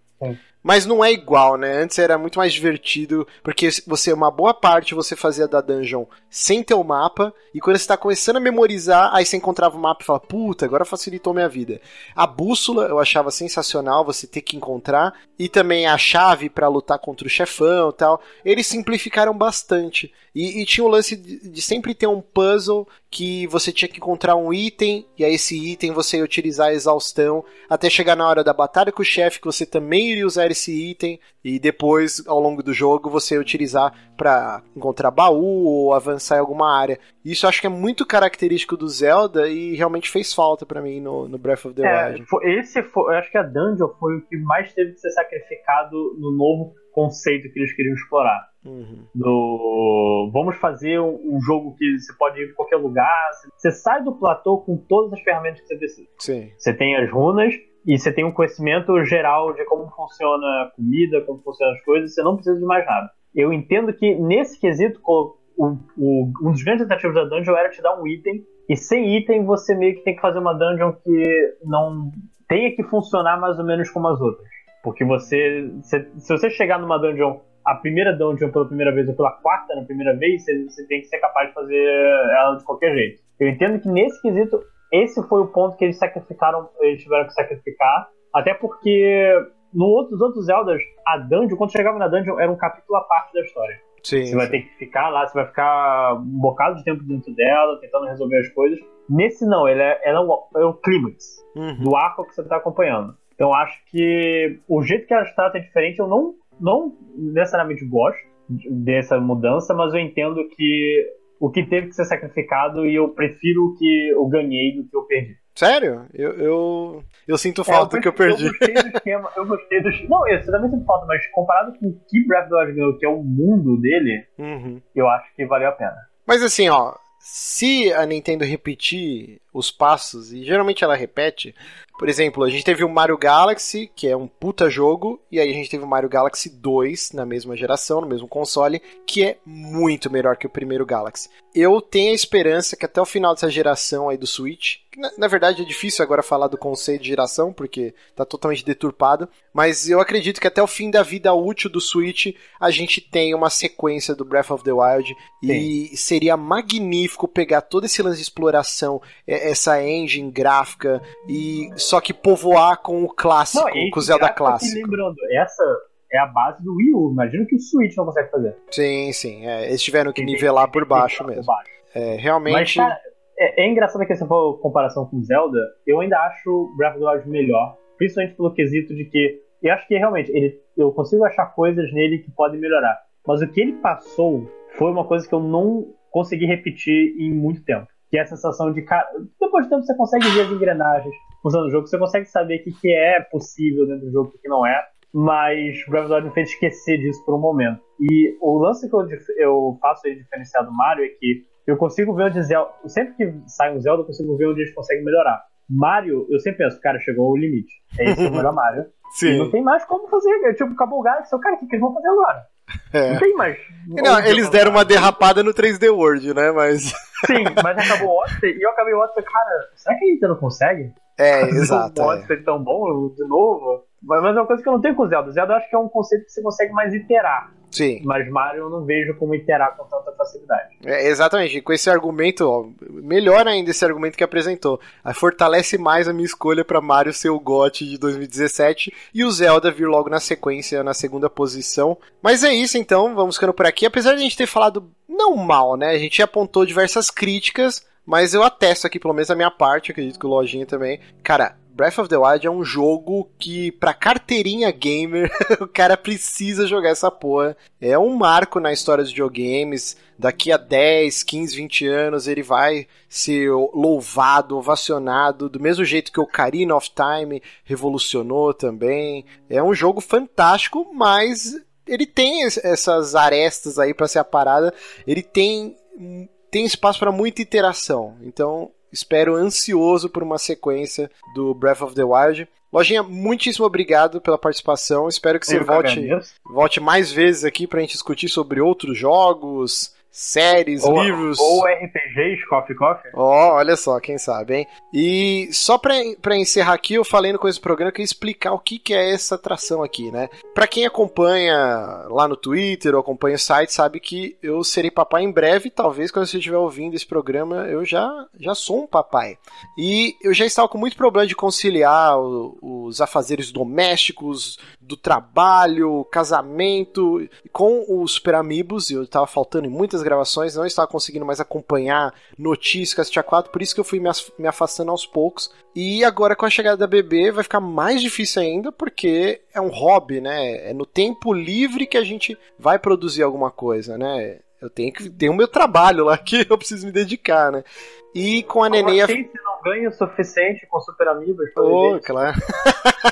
Mas não é igual, né? Antes era muito mais divertido, porque você, uma boa parte você fazia da dungeon sem ter o mapa, e quando você tá começando a memorizar, aí você encontrava o mapa e fala, puta, agora facilitou minha vida. A bússola eu achava sensacional você ter que encontrar, e também a chave para lutar contra o chefão e tal. Eles simplificaram bastante. E, e tinha o lance de, de, sempre ter um puzzle que você tinha que encontrar um item, e aí esse item você ia utilizar a exaustão até chegar na hora da batalha com o chefe, que você também iria usar esse item, e depois, ao longo do jogo, você utilizar para encontrar baú ou avançar em alguma área. Isso acho que é muito característico do Zelda e realmente fez falta para mim no, no, Breath of the é, Wild. Esse foi, eu acho que a Dungeon foi o que mais teve que ser sacrificado no novo conceito que eles queriam explorar. Uhum. Do vamos fazer um, um, jogo que você pode ir em qualquer lugar. Você sai do platô com todas as ferramentas que você precisa. Sim. Você tem as runas e você tem um conhecimento geral de como funciona a comida, como funcionam as coisas. Você não precisa de mais nada. Eu entendo que nesse quesito o, o, um dos grandes atrativos da dungeon era te dar um item e sem item você meio que tem que fazer uma dungeon que não tenha que funcionar mais ou menos como as outras. Porque você, se, se você chegar numa dungeon a primeira dungeon pela primeira vez ou pela quarta na primeira vez, você, você, tem que ser capaz de fazer ela de qualquer jeito. Eu entendo que nesse quesito, esse foi o ponto que eles sacrificaram, eles tiveram que sacrificar, até porque no outros outros Zeldas, a dungeon, quando chegava na dungeon, era um capítulo à parte da história. Sim, você vai ter que ficar lá, você vai ficar um bocado de tempo dentro dela, tentando resolver as coisas. Nesse não, ele é, ela é, o, é clímax uhum. do arco que você está acompanhando. Então acho que o jeito que ela trata é diferente. Eu não não necessariamente gosto dessa mudança, mas eu entendo que o que teve que ser sacrificado e eu prefiro o que eu ganhei do que eu perdi. Sério? Eu, eu, eu sinto falta é, eu do que eu perdi. Eu gostei do esquema, eu gostei do. Não, eu também sinto falta, mas comparado com o que Breath of the Wild ganhou, que é o mundo dele, uhum. eu acho que valeu a pena. Mas assim, ó, se a Nintendo repetir os passos, e geralmente ela repete, por exemplo, a gente teve o Mario Galaxy, que é um puta jogo, e aí a gente teve o Mario Galaxy 2 na mesma geração, no mesmo console, que é muito melhor que o primeiro Galaxy. Eu tenho a esperança que até o final dessa geração aí do Switch, na, na, verdade é difícil agora falar do conceito de geração, porque tá totalmente deturpado, mas eu acredito que até o fim da vida útil do Switch a gente tem uma sequência do Breath of the Wild, Sim. e seria magnífico pegar todo esse lance de exploração, essa engine gráfica e só que povoar com o clássico, não, com o Zelda clássico. lembrando, essa é a base do Wii U. Imagina que o Switch não consegue fazer. Sim, sim. É, eles tiveram que nivelar por baixo mesmo. Por baixo. É, realmente. Mas, cara, é, é, engraçado que essa comparação com Zelda, eu ainda acho Breath of the Wild melhor. Principalmente pelo quesito de que. Eu acho que realmente ele, eu consigo achar coisas nele que podem melhorar. mas o que ele passou foi uma coisa que eu não consegui repetir em muito tempo. Que é a sensação de, cara, depois de tempo você consegue ver as engrenagens usando o jogo, você consegue saber o que, que é possível dentro do jogo e o que não é, mas the Wild me fez esquecer disso por um momento. E o lance que eu, eu faço aí diferenciar do Mario é que eu consigo ver onde Zelda. Sempre que sai um Zelda, eu consigo ver onde eles conseguem melhorar. Mario, eu sempre penso, cara, chegou ao limite. É esse o melhor Mario. Sim. E não tem mais como fazer. É, tipo, acabou o Galaxy. Cara, o que, que eles vão fazer agora? É. Não tem mais. Não, eles deram uma derrapada no 3D World, né? Mas. Sim, mas acabou o Odyssey e eu acabei o Odyssey, cara, será que a Nintendo consegue? É, exato. o Odyssey é. tão bom de novo. Mas é uma coisa que eu não tenho com o Zelda. Zelda eu acho que é um conceito que você consegue mais iterar. Sim. Mas Mario eu não vejo como iterar com tanta facilidade. É, exatamente. Com esse argumento, ó, melhor ainda esse argumento que apresentou. Fortalece mais a minha escolha para Mario ser o GOT de 2017 e o Zelda vir logo na sequência, na segunda posição. Mas é isso então, vamos ficando por aqui. Apesar de a gente ter falado não mal, né? A gente apontou diversas críticas, mas eu atesto aqui, pelo menos a minha parte, acredito que o Lojinha também. Cara, Breath of the Wild é um jogo que, pra carteirinha gamer, o cara precisa jogar essa porra. É um marco na história dos videogames. Daqui a 10, 15, 20 anos ele vai ser louvado, ovacionado, do mesmo jeito que o Ocarina of Time revolucionou também. É um jogo fantástico, mas ele tem essas arestas aí para ser a parada. Ele tem, tem espaço para muita interação. Então, Espero ansioso por uma sequência do Breath of the Wild. Lojinha, muitíssimo obrigado pela participação. Espero que você volte, volte mais vezes aqui para a gente discutir sobre outros jogos, séries, ou, livros. Ou RPGs, Coffee Coffee. Ó, oh, olha só, quem sabe, hein? E só pra, pra encerrar aqui, eu falei no começo do programa que ia explicar o que, que é essa atração aqui, né? Pra quem acompanha lá no Twitter ou acompanha o site, sabe que eu serei papai em breve. Talvez quando você estiver ouvindo esse programa, eu já, já sou um papai. E eu já estava com muito problema de conciliar o, os afazeres domésticos, do trabalho, casamento, com os Super Amigos, eu estava faltando em muitas gravações, não estava conseguindo mais acompanhar notícias, Castia 4, por isso que eu fui me afastando aos poucos. E agora com a chegada da bebê vai ficar mais difícil ainda, porque é um hobby, né? É no tempo livre que a gente vai produzir alguma coisa, né? Eu tenho que ter o meu trabalho lá que eu preciso me dedicar, né? E com a neném. Assim, você não ganha o suficiente com Super Amigos? Oh, claro.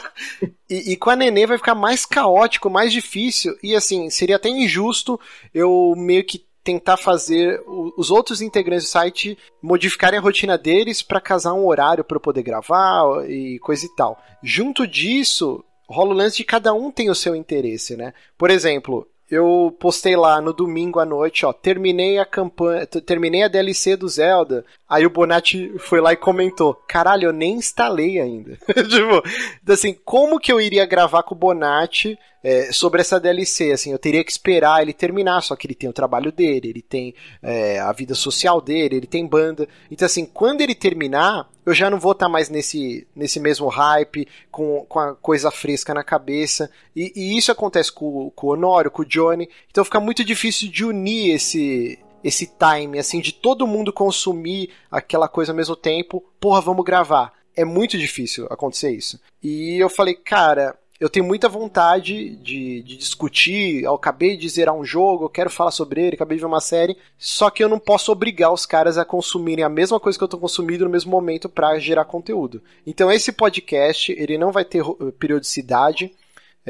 e, e, com a Nenê vai ficar mais caótico, mais difícil. E assim, seria até injusto eu meio que tentar fazer os outros integrantes do site modificarem a rotina deles para casar um horário para eu poder gravar e coisa e tal. Junto disso, rola o lance de cada um tem o seu interesse, né? Por exemplo, eu postei lá no domingo à noite, ó, terminei a campanha, terminei a DLC do Zelda. Aí o Bonatti foi lá e comentou: "Caralho, eu nem instalei ainda". tipo, assim, como que eu iria gravar com o Bonatti é, sobre essa DLC, assim, eu teria que esperar ele terminar, só que ele tem o trabalho dele, ele tem é, a vida social dele, ele tem banda. Então, assim, quando ele terminar, eu já não vou estar tá mais nesse, nesse mesmo hype, com, com a coisa fresca na cabeça. E, e isso acontece com, com o Honório, com o Johnny. Então fica muito difícil de unir esse, esse time, assim, de todo mundo consumir aquela coisa ao mesmo tempo. Porra, vamos gravar. É muito difícil acontecer isso. E eu falei, cara, eu tenho muita vontade de, de, discutir. Eu acabei de zerar um jogo, eu quero falar sobre ele, acabei de ver uma série. Só que eu não posso obrigar os caras a consumirem a mesma coisa que eu estou consumindo no mesmo momento para gerar conteúdo. Então esse podcast ele não vai ter periodicidade.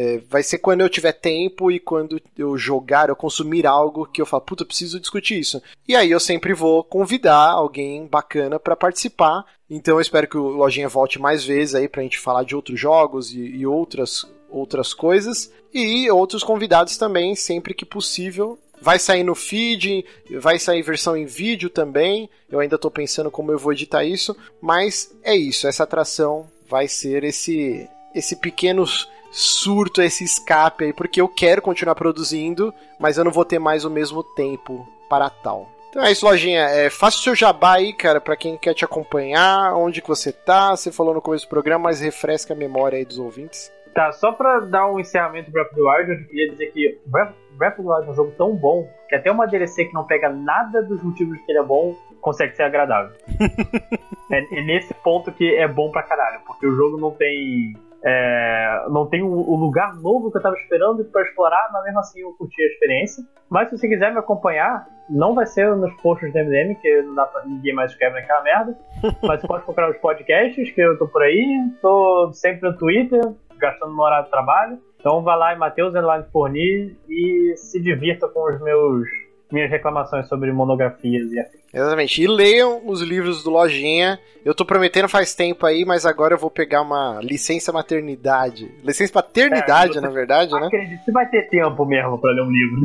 É, vai ser quando eu tiver tempo e quando eu jogar, eu consumir algo que eu falo, puta, eu preciso discutir isso. E aí eu sempre vou convidar alguém bacana para participar. Então eu espero que o Lojinha volte mais vezes aí pra gente falar de outros jogos e, e outras, outras coisas. E outros convidados também, sempre que possível. Vai sair no feed, vai sair versão em vídeo também. Eu ainda estou pensando como eu vou editar isso, mas é isso. Essa atração vai ser esse esse pequeno surto, esse escape aí, porque eu quero continuar produzindo, mas eu não vou ter mais o mesmo tempo para tal. Então é isso, lojinha. É, faça o seu jabá aí, cara, para quem quer te acompanhar, onde que você tá. Você falou no começo do programa, mas refresca a memória aí dos ouvintes. Tá, só pra dar um encerramento pro Breath of the Wild, eu queria dizer que Breath, Breath of the Wild é um jogo tão bom que até uma DLC que não pega nada dos motivos que ele é bom consegue ser agradável. é, é, nesse ponto que é bom pra caralho, porque o jogo não tem É, não tem o, o, lugar novo que eu tava esperando para explorar, mas mesmo assim eu curti a experiência. Mas se você quiser me acompanhar, não vai ser nos posts do MDM, que não dá pra ninguém mais escrever naquela merda. mas você pode procurar os podcasts, que eu tô por aí. Tô sempre no Twitter, gastando no horário de trabalho. Então vai lá em Matheus Online Forni e se divirta com os meus minhas reclamações sobre monografias e afins. Exatamente. E leiam os livros do Lojinha. Eu tô prometendo faz tempo aí, mas agora eu vou pegar uma licença maternidade. Licença paternidade, é, na verdade, né? Acredito que vai ter tempo mesmo pra ler um livro.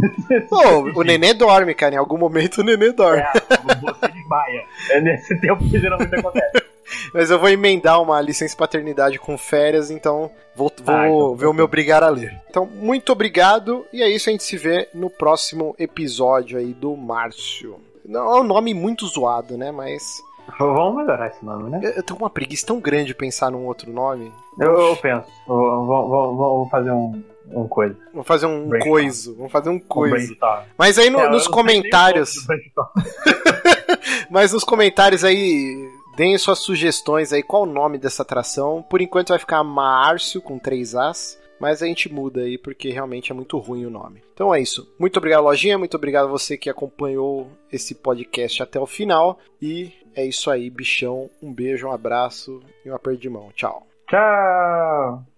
Pô, o nenê dorme, cara. Em algum momento o nenê dorme. É, você desmaia. É nesse tempo que geralmente acontece. Mas eu vou emendar uma licença paternidade com férias, então vou, vou ah, então, ver o meu obrigar a ler. Então, muito obrigado, e é isso, a gente se vê no próximo episódio aí do Márcio. Não, é um nome muito zoado, né? Mas. Vamos melhorar esse nome, né? Eu tô com uma preguiça tão grande de pensar num outro nome. Eu, eu penso. Vou, vou, vou, fazer um, um coisa. Vamos fazer um coiso. Vamos fazer um coiso. Um Mas aí no, é, nos comentários. Mas nos comentários aí Deem suas sugestões aí, qual o nome dessa atração. Por enquanto vai ficar Márcio com três As, mas a gente muda aí porque realmente é muito ruim o nome. Então é isso. Muito obrigado, Lojinha. Muito obrigado a você que acompanhou esse podcast até o final. E é isso aí, bichão. Um beijo, um abraço e um aperto de mão. Tchau. Tchau.